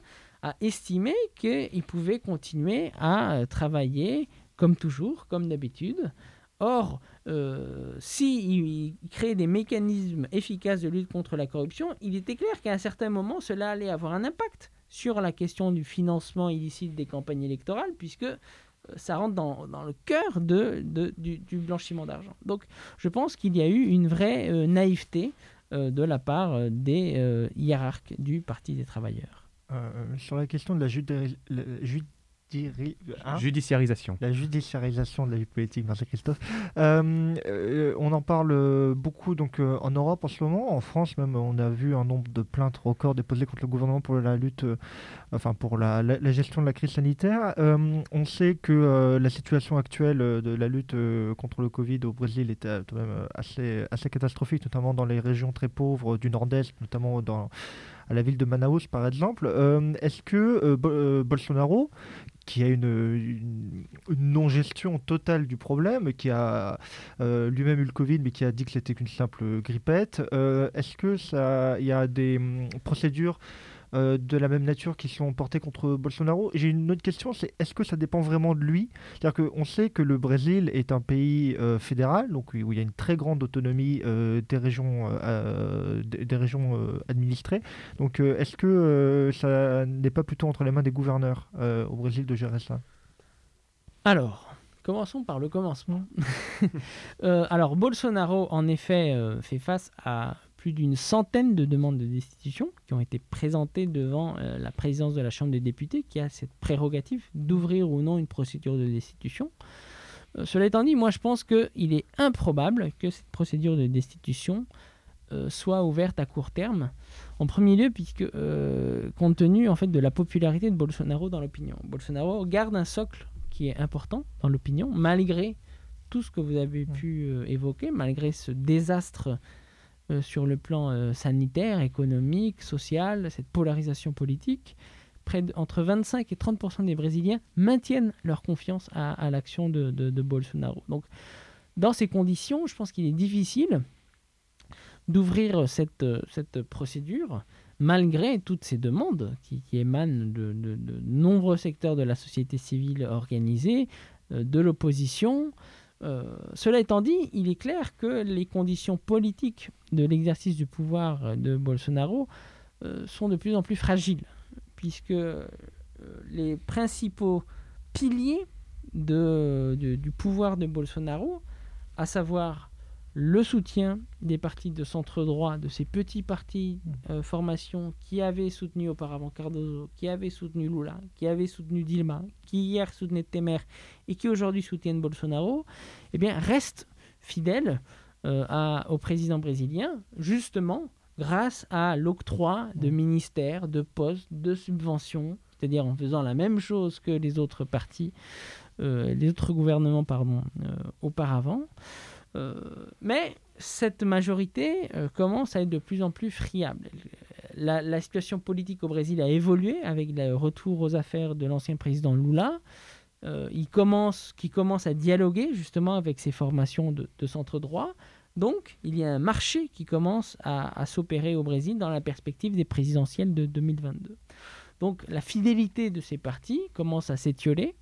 a estimé qu'il pouvait continuer à euh, travailler comme toujours, comme d'habitude. Or, euh, s'il crée des mécanismes efficaces de lutte contre la corruption, il était clair qu'à un certain moment, cela allait avoir un impact sur la question du financement illicite des campagnes électorales, puisque euh, ça rentre dans, le cœur du, blanchiment d'argent. Donc, je pense qu'il y a eu une vraie euh, naïveté de la part des hiérarques du Parti des travailleurs. sur la question de la, Hein? Judiciarisation. La judiciarisation de la vie politique, merci Christophe. Euh, euh, on en parle beaucoup donc euh, en Europe en ce moment, en France même, on a vu un nombre de plaintes records déposées contre le gouvernement pour la lutte, enfin pour la, gestion de la crise sanitaire. on sait que la situation actuelle de la lutte contre le Covid au Brésil était quand même assez, assez catastrophique, notamment dans les régions très pauvres du Nord-Est, notamment dans à la ville de Manaus par exemple. Est-ce que Bolsonaro, qui a une, non-gestion totale du problème, qui a euh, lui-même eu le Covid, mais qui a dit que c'était qu'une simple grippette. Euh, est-ce que ça, y a des hum, procédures euh, de la même nature qui sont portés contre Bolsonaro. J'ai une autre question, c'est est-ce que ça dépend vraiment de lui? C'est-à-dire qu'on sait que le Brésil est un pays euh, fédéral, donc où il y a une très grande autonomie euh, des régions, des régions administrées. Donc est-ce que ça n'est pas plutôt entre les mains des gouverneurs au Brésil de gérer ça? Alors, Commençons par le commencement. alors, Bolsonaro, en effet, fait face à plus d'une centaine de demandes de destitution qui ont été présentées devant euh, la présidence de la Chambre des députés, qui a cette prérogative d'ouvrir ou non une procédure de destitution. Euh, cela étant dit, moi je pense qu'il est improbable que cette procédure de destitution euh, soit ouverte à court terme. En premier lieu, puisque compte tenu en fait de la popularité de Bolsonaro dans l'opinion, Bolsonaro garde un socle qui est important dans l'opinion, malgré tout ce que vous avez pu évoquer, malgré ce désastre euh, sur le plan euh, sanitaire, économique, social, cette polarisation politique. Près entre 25 et 30% des Brésiliens maintiennent leur confiance à, l'action de, Bolsonaro. Donc, dans ces conditions, je pense qu'il est difficile d'ouvrir cette, cette procédure malgré toutes ces demandes qui, émanent de, nombreux secteurs de la société civile organisée, euh, de l'opposition, euh, cela étant dit, il est clair que les conditions politiques de l'exercice du pouvoir de Bolsonaro euh, sont de plus en plus fragiles, puisque euh, les principaux piliers du pouvoir de Bolsonaro, à savoir le soutien des partis de centre droit, de ces petits partis euh, formations qui avaient soutenu auparavant Cardozo, qui avaient soutenu Lula, qui avaient soutenu Dilma, qui hier soutenaient Temer et qui aujourd'hui soutiennent Bolsonaro, eh bien, restent fidèles euh, au président brésilien, justement grâce à l'octroi de ministères, de postes, de subventions, c'est-à-dire en faisant la même chose que les autres partis, euh, les autres gouvernements, pardon, auparavant. Euh, mais cette majorité euh, commence à être de plus en plus friable. La, situation politique au Brésil a évolué avec le retour aux affaires de l'ancien président Lula. Euh, il commence, qui commence à dialoguer justement avec ces formations de, centre droit. Donc, il y a un marché qui commence à, à s'opérer au Brésil dans la perspective des présidentielles de 2022. Donc, la fidélité de ces partis commence à s'étioler.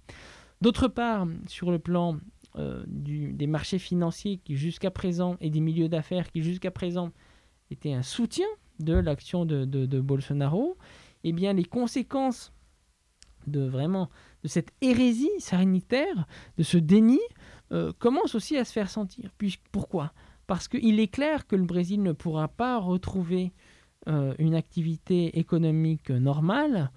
D'autre part, sur le plan euh, des marchés financiers qui jusqu'à présent et des milieux d'affaires qui jusqu'à présent étaient un soutien de l'action de, Bolsonaro, eh bien les conséquences de vraiment de cette hérésie sanitaire, de ce déni, euh, commencent aussi à se faire sentir. Puis, pourquoi? Parce qu'il est clair que le Brésil ne pourra pas retrouver euh, une activité économique normale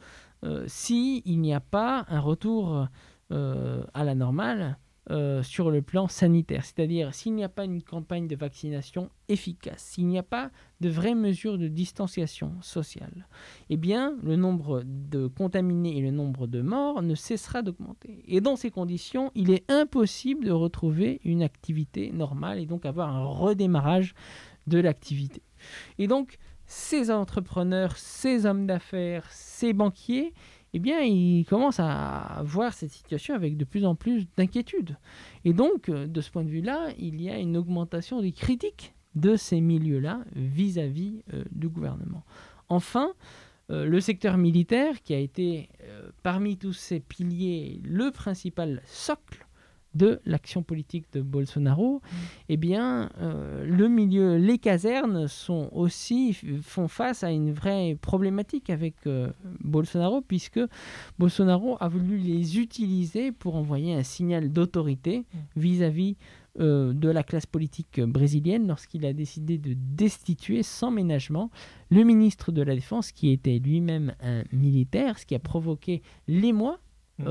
s'il n'y a pas un retour à la normale euh, sur le plan sanitaire. C'est-à-dire, s'il n'y a pas une campagne de vaccination efficace, s'il n'y a pas de vraies mesures de distanciation sociale, eh bien, le nombre de contaminés et le nombre de morts ne cessera d'augmenter. Et dans ces conditions, il est impossible de retrouver une activité normale et donc avoir un redémarrage de l'activité. Et donc, ces entrepreneurs, ces hommes d'affaires, ces banquiers, eh bien, ils commencent à voir cette situation avec de plus en plus d'inquiétude. Et donc, euh, de ce point de vue-là, il y a une augmentation des critiques de ces milieux-là vis-à-vis euh, du gouvernement. Enfin, euh, le secteur militaire, qui a été parmi tous ces piliers le principal socle de l'action politique de Bolsonaro, mm. eh bien, euh, le milieu, les casernes sont aussi font face à une vraie problématique avec euh, Bolsonaro, puisque Bolsonaro a voulu les utiliser pour envoyer un signal d'autorité mm. vis-à-vis euh, de la classe politique brésilienne lorsqu'il a décidé de destituer sans ménagement le ministre de la Défense, qui était lui-même un militaire, ce qui a provoqué l'émoi mm.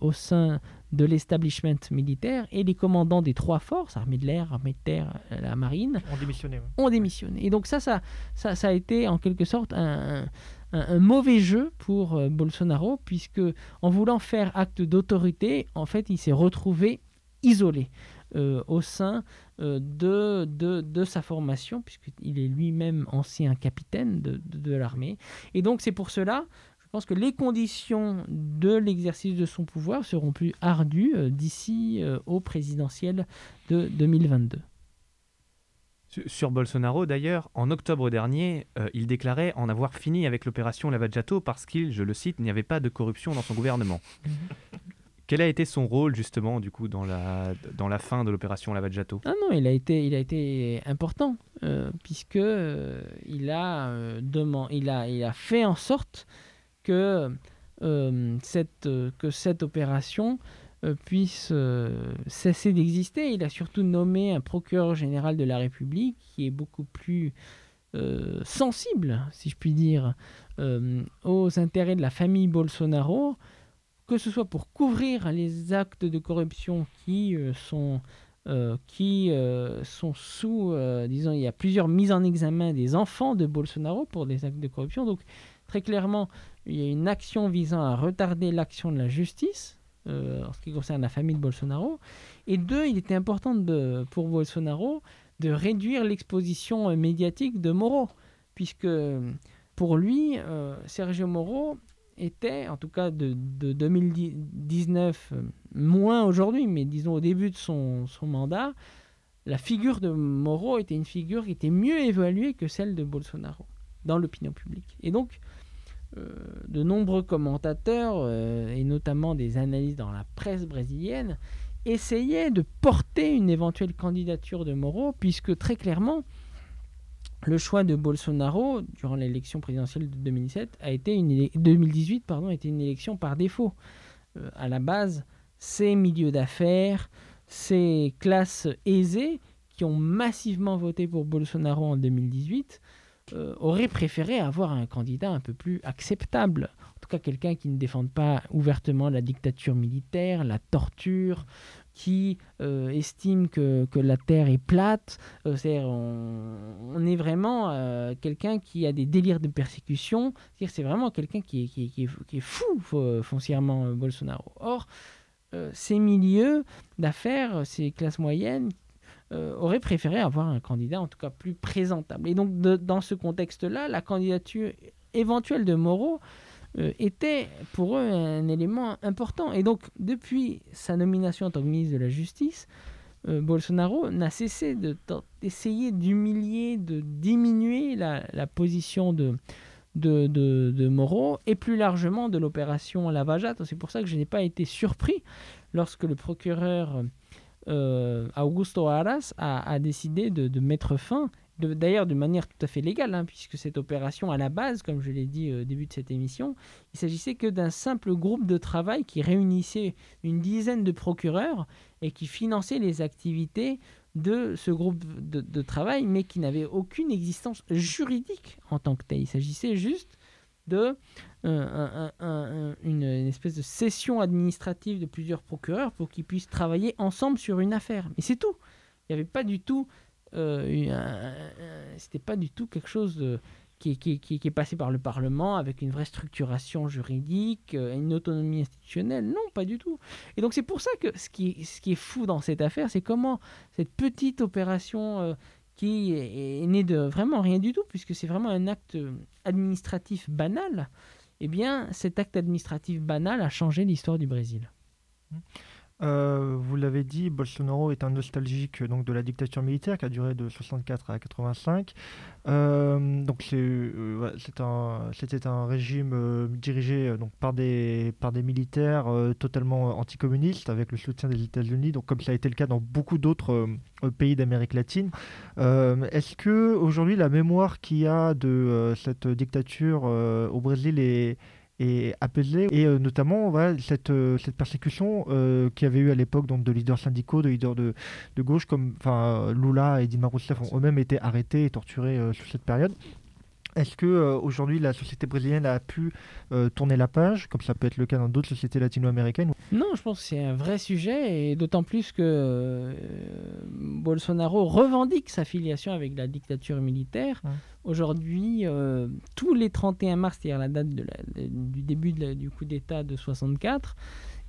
au sein de l'establishment militaire et les commandants des trois forces, armée de l'air, armée de terre, euh, la marine, ont démissionné. Ont démissionné. Et donc ça, ça, ça, ça a été en quelque sorte un, un, mauvais jeu pour euh, Bolsonaro, puisque en voulant faire acte d'autorité, en fait, il s'est retrouvé isolé. Euh, au sein de, de, de, sa formation, puisqu'il est lui-même ancien capitaine de, de l'armée. Et donc c'est pour cela pense que les conditions de l'exercice de son pouvoir seront plus ardues euh, d'ici euh, au présidentiel de 2022. Sur Bolsonaro, d'ailleurs, en octobre dernier, euh, il déclarait en avoir fini avec l'opération Lavajato parce qu'il, je le cite, n'y avait pas de corruption dans son gouvernement. Quel a été son rôle justement du coup dans la, dans la fin de l'opération Lavajato Ah non, il a été, il a été important euh, puisque euh, il, a, euh, deman- il, a, il a fait en sorte que, euh, cette, euh, que cette opération euh, puisse cesser d'exister. Il a surtout nommé un procureur général de la République qui est beaucoup plus sensible, si je puis dire, aux intérêts de la famille Bolsonaro, que ce soit pour couvrir les actes de corruption qui sont qui sont sous, disons, il y a plusieurs mises en examen des enfants de Bolsonaro pour des actes de corruption. Donc, très clairement, il y a une action visant à retarder l'action de la justice euh, en ce qui concerne la famille de Bolsonaro. Et deux, il était important de, pour Bolsonaro de réduire l'exposition euh, médiatique de Moro, puisque pour lui, euh, Sergio Moro était, en tout cas de, de 2019, euh, moins aujourd'hui, mais disons au début de son, son mandat, la figure de Moro était une figure qui était mieux évaluée que celle de Bolsonaro dans l'opinion publique. Et donc, de nombreux commentateurs, euh, et notamment des analystes dans la presse brésilienne, essayaient de porter une éventuelle candidature de Moro, puisque très clairement, le choix de Bolsonaro durant l'élection présidentielle de 2017 a été une élec- 2018 pardon, a été une élection par défaut. Euh, à la base, ces milieux d'affaires, ces classes aisées qui ont massivement voté pour Bolsonaro en 2018 euh, auraient préféré avoir un candidat un peu plus acceptable. En tout cas, quelqu'un qui ne défende pas ouvertement la dictature militaire, la torture, qui euh, estime que, que la Terre est plate. Euh, on, on est vraiment euh, quelqu'un qui a des délires de persécution. C'est vraiment quelqu'un qui est, fou fo- foncièrement, Bolsonaro. Or, ces milieux d'affaires, ces classes moyennes, euh, auraient préféré avoir un candidat en tout cas plus présentable. Et donc, dans ce contexte-là, la candidature éventuelle de Moreau euh, était pour eux un élément important. Et donc, depuis sa nomination en tant que ministre de la Justice, euh, Bolsonaro n'a cessé de- d'essayer d'humilier, de diminuer la, position de, de, de, de Moro et plus largement de l'opération Lava Jato. C'est pour ça que je n'ai pas été surpris lorsque le procureur euh, Augusto Aras a, décidé de, mettre fin, d'ailleurs de manière tout à fait légale, hein, puisque cette opération à la base, comme je l'ai dit au début de cette émission, il s'agissait que d'un simple groupe de travail qui réunissait une dizaine de procureurs et qui finançait les activités de ce groupe de, de travail, mais qui n'avait aucune existence juridique en tant que tel. Il s'agissait juste de un- un- un- une, espèce de session administrative de plusieurs procureurs pour qu'ils puissent travailler ensemble sur une affaire. Mais c'est tout. Il n'y avait pas du tout, euh, c'était pas du tout quelque chose de- qui, qui- qui- qui est passé par le Parlement avec une vraie structuration juridique, euh, une autonomie institutionnelle. Non, pas du tout. Et donc c'est pour ça que ce qui, ce qui est fou dans cette affaire, c'est comment cette petite opération euh, qui est, est née de vraiment rien du tout, puisque c'est vraiment un acte administratif banal, eh bien cet acte administratif banal a changé l'histoire du Brésil. Euh, vous l'avez dit, Bolsonaro est un nostalgique donc, de la dictature militaire qui a duré de 64 à 85. Euh, donc c'est, euh, c'était un régime dirigé donc, par, des, par des militaires totalement anticommunistes avec le soutien des États-Unis, donc comme ça a été le cas dans beaucoup d'autres pays d'Amérique latine. Est-ce que aujourd'hui la mémoire qu'il y a de cette dictature au Brésil est et apaisé et euh, notamment euh, cette persécution euh, qu'il y avait eu à l'époque donc, de leaders syndicaux, de leaders de, gauche comme Lula et Dilma Rousseff ont eux-mêmes été arrêtés et torturés euh, sous cette période. Est-ce que euh, aujourd'hui la société brésilienne a pu euh, tourner la page, comme ça peut être le cas dans d'autres sociétés latino-américaines Non, je pense que c'est un vrai sujet, et d'autant plus que euh, Bolsonaro revendique sa filiation avec la dictature militaire. Ouais. Aujourd'hui, tous les 31 mars, c'est-à-dire la date de la- de- du début de la- du coup d'État de 64,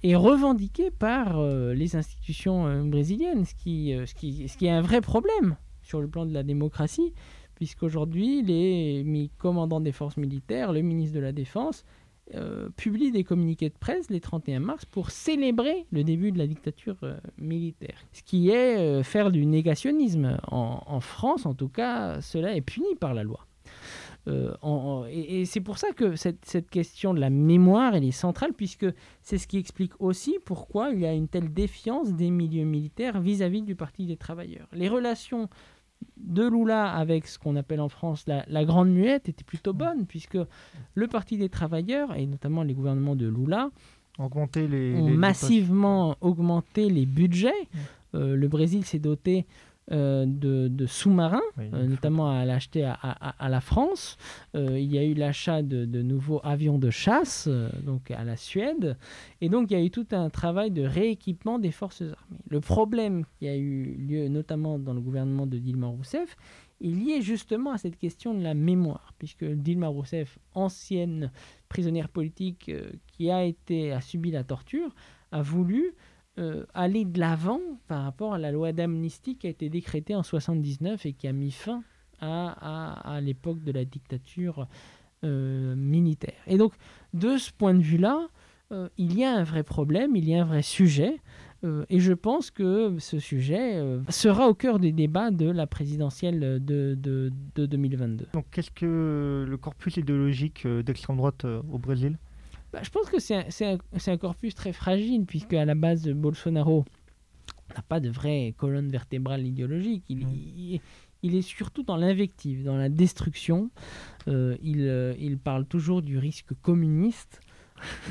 est revendiqué par les institutions brésiliennes, ce qui, ce, qui, ce qui est un vrai problème sur le plan de la démocratie, puisqu'aujourd'hui, les commandants des forces militaires, le ministre de la Défense, euh, publie des communiqués de presse les 31 mars pour célébrer le début de la dictature euh, militaire. Ce qui est euh, faire du négationnisme. En, France, en tout cas, cela est puni par la loi. Euh, et c'est pour ça que cette, question de la mémoire, elle est centrale, puisque c'est ce qui explique aussi pourquoi il y a une telle défiance des milieux militaires vis-à-vis du Parti des travailleurs. Les relations de Lula avec ce qu'on appelle en France la, la Grande Muette étaient plutôt bonnes, puisque le Parti des travailleurs, et notamment les gouvernements de Lula, Augmenter les. ont les- les massivement augmenté les budgets. Mm. Euh, le Brésil s'est doté euh, de, de sous-marins. Oui, euh, notamment à l'acheter à, à- à la France. Euh, il y a eu l'achat de, de nouveaux avions de chasse, donc à la Suède. Et donc, il y a eu tout un travail de rééquipement des forces armées. Le problème qui a eu lieu, notamment dans le gouvernement de Dilma Rousseff, est lié justement à cette question de la mémoire, puisque Dilma Rousseff, ancienne prisonnière politique qui a, été, a subi la torture, a voulu euh, aller de l'avant par rapport à la loi d'amnistie qui a été décrétée en 79 et qui a mis fin à, à- l'époque de la dictature euh, militaire. Et donc, de ce point de vue-là, euh, il y a un vrai problème, il y a un vrai sujet, et je pense que ce sujet sera au cœur des débats de la présidentielle de, de, de 2022. Donc, qu'est-ce que le corpus idéologique d'extrême droite au Brésil? Bah, je pense que c'est un, corpus très fragile, puisque à la base, Bolsonaro n'a pas de vraie colonne vertébrale idéologique. Il, Mm. il- il est surtout dans l'invective, dans la destruction. Euh, il, euh, il parle toujours du risque communiste,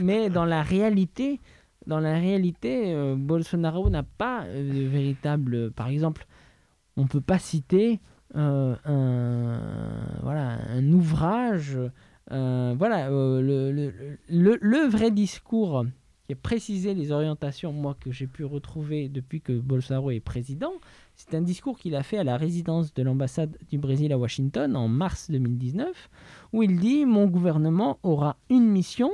mais dans la réalité, dans la réalité, euh, Bolsonaro n'a pas euh, de véritable. Par exemple, on peut pas citer un, voilà, un ouvrage. Euh, voilà, euh, le, le- le- vrai discours qui a précisé les orientations, moi, que j'ai pu retrouver depuis que Bolsonaro est président, c'est un discours qu'il a fait à la résidence de l'ambassade du Brésil à Washington en mars 2019, où il dit Mon gouvernement aura une mission,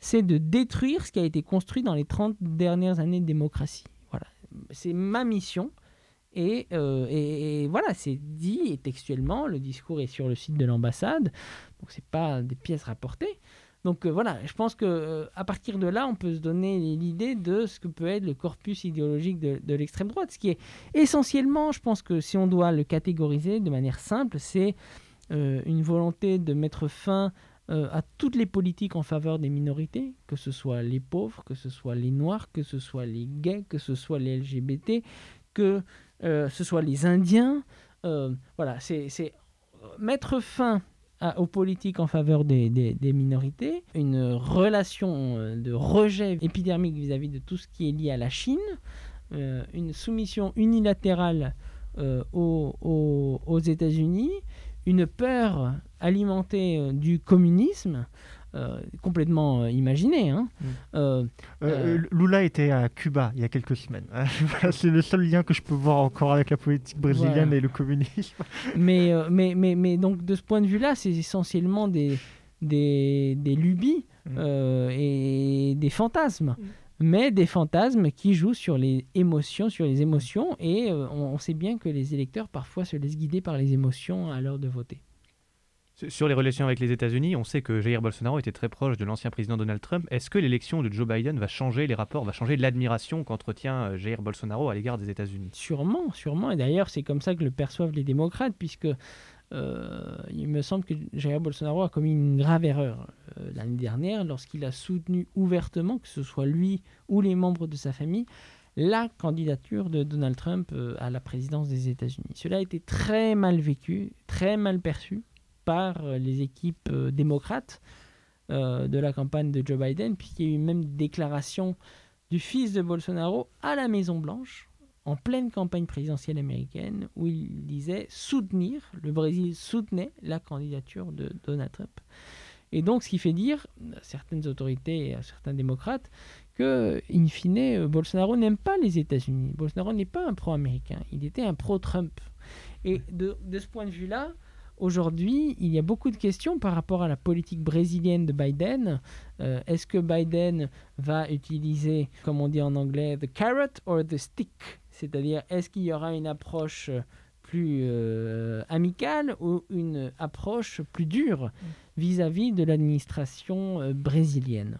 c'est de détruire ce qui a été construit dans les 30 dernières années de démocratie. Voilà, c'est ma mission. Et, euh, et- et voilà, c'est dit textuellement, le discours est sur le site de l'ambassade, donc c'est pas des pièces rapportées. Donc euh, voilà, je pense que euh, à partir de là, on peut se donner l'idée de ce que peut être le corpus idéologique de, de l'extrême droite, ce qui est essentiellement, je pense que si on doit le catégoriser de manière simple, c'est euh, une volonté de mettre fin à toutes les politiques en faveur des minorités, que ce soit les pauvres, que ce soit les noirs, que ce soit les gays, que ce soit les LGBT, que ce soit les Indiens. Voilà, c'est mettre fin aux politiques en faveur des, des- minorités, une relation euh, de rejet épidermique vis-à-vis de tout ce qui est lié à la Chine, euh, une soumission unilatérale euh, aux, aux- États-Unis, une peur alimentée du communisme, euh, complètement euh, imaginée. hein. Mm. Euh, Euh, Lula était à Cuba il y a quelques semaines. Voilà, c'est le seul lien que je peux voir encore avec la politique brésilienne Voilà. et le communisme. mais, euh, mais, mais, mais donc de ce point de vue-là, c'est essentiellement des, des, des lubies Mm. euh, et des fantasmes. Mais des fantasmes qui jouent sur les émotions, sur les émotions, et euh, on, on sait bien que les électeurs parfois se laissent guider par les émotions à l'heure de voter. Sur- les relations avec les États-Unis, on sait que Jair Bolsonaro était très proche de l'ancien président Donald Trump. Est-ce que l'élection de Joe Biden va changer les rapports, va changer l'admiration qu'entretient euh, Jair Bolsonaro à l'égard des États-Unis? Sûrement, sûrement. Et d'ailleurs, c'est comme ça que le perçoivent les démocrates, puisque euh, il me semble que Jair Bolsonaro a commis une grave erreur euh, l'année dernière lorsqu'il a soutenu ouvertement, que ce soit lui ou les membres de sa famille, la candidature de Donald Trump à la présidence des États-Unis. Cela a été très mal vécu, très mal perçu par euh, les équipes euh, démocrates euh, de la campagne de Joe Biden, puisqu'il y a eu même des déclarations du fils de Bolsonaro à la Maison-Blanche en pleine campagne présidentielle américaine où il disait soutenir, le Brésil soutenait la candidature de Donald Trump. Et donc, ce qui fait dire à certaines autorités et à certains démocrates que, in fine, Bolsonaro n'aime pas les États-Unis. Bolsonaro n'est pas un pro-américain, il était un pro-Trump. Et de, de ce point de vue-là, aujourd'hui, il y a beaucoup de questions par rapport à la politique brésilienne de Biden. Euh, Est-ce que Biden va utiliser, comme on dit en anglais, the carrot or the stick? C'est-à-dire, est-ce qu'il y aura une approche euh, plus euh, amicale ou une approche plus dure vis-à-vis de l'administration brésilienne?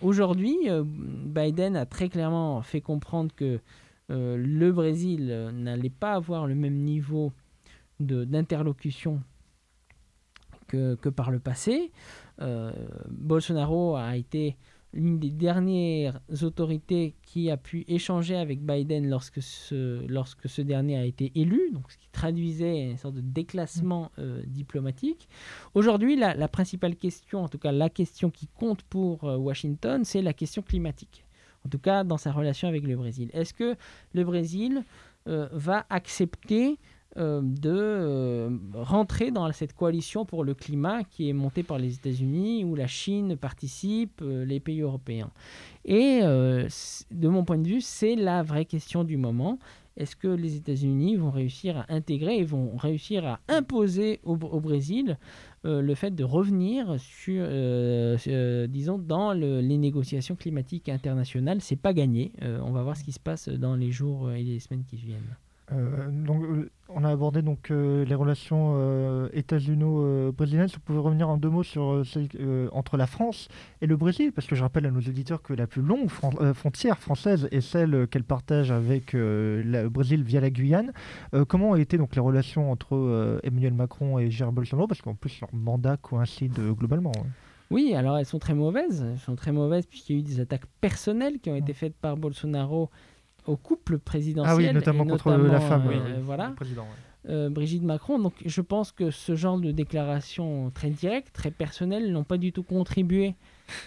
Aujourd'hui, Biden a très clairement fait comprendre que le Brésil n'allait pas avoir le même niveau d'interlocution que, que par le passé. Euh, Bolsonaro a été l'une des dernières autorités qui a pu échanger avec Biden lorsque ce, lorsque ce dernier a été élu, donc ce qui traduisait une sorte de déclassement euh, diplomatique. Aujourd'hui, la, la principale question, en tout cas la question qui compte pour euh, Washington, c'est la question climatique. En tout cas, dans sa relation avec le Brésil. Est-ce que le Brésil euh, va accepter euh, de euh, rentrer dans cette coalition pour le climat qui est montée par les États-Unis, où la Chine participe, euh, les pays européens. Et de mon point de vue, c'est la vraie question du moment. Est-ce que les États-Unis vont réussir à intégrer et vont réussir à imposer au, Brésil le fait de revenir sur, disons, dans le- les négociations climatiques internationales? C'est pas gagné. On va voir ce qui se passe dans les jours et les semaines qui viennent. Euh, donc, euh, on a abordé donc euh, les relations États-Unis-brésiliennes. Vous pouvez revenir en deux mots sur entre la France et le Brésil, parce que je rappelle à nos auditeurs que la plus longue fron- frontière française est celle qu'elle partage avec le Brésil via la Guyane. Comment ont été donc les relations entre Emmanuel Macron et Jair Bolsonaro, parce qu'en plus leur mandat coïncide globalement. hein. Oui, alors elles sont très mauvaises. Elles sont très mauvaises puisqu'il y a eu des attaques personnelles qui ont été faites par Bolsonaro au couple présidentiel. Ah oui, notamment et contre la femme. euh, oui, voilà. du président, ouais. euh, Brigitte Macron. Donc je pense que ce genre de déclarations très directes, très personnelles, n'ont pas du tout contribué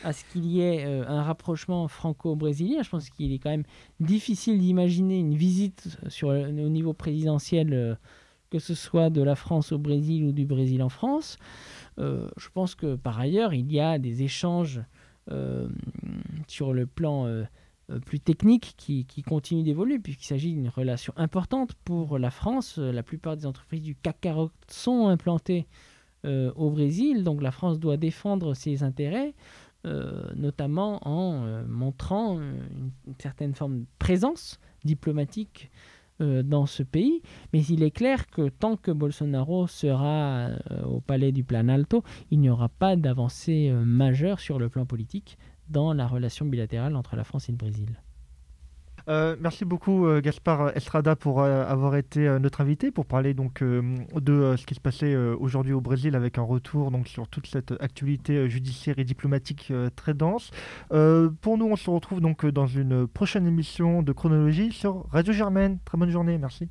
à ce qu'il y ait euh, un rapprochement franco-brésilien. Je pense qu'il est quand même difficile d'imaginer une visite sur, au niveau présidentiel, euh, que ce soit de la France au Brésil ou du Brésil en France. Je pense que par ailleurs, il y a des échanges sur le plan plus technique qui, continuent d'évoluer, puisqu'il s'agit d'une relation importante pour la France. Euh, La plupart des entreprises du CAC 40 sont implantées euh, au Brésil, donc la France doit défendre ses intérêts, euh, notamment en euh, montrant euh, une, une certaine forme de présence diplomatique euh, dans ce pays. Mais il est clair que tant que Bolsonaro sera euh, au palais du Planalto, il n'y aura pas d'avancée euh, majeure sur le plan politique dans la relation bilatérale entre la France et le Brésil. Euh, merci beaucoup euh, Gaspard Estrada pour euh, avoir été euh, notre invité pour parler donc de ce qui se passait aujourd'hui au Brésil avec un retour donc sur toute cette actualité judiciaire et diplomatique très dense. Pour nous, on se retrouve donc dans une prochaine émission de chronologie sur Radio Germaine. Très bonne journée, merci.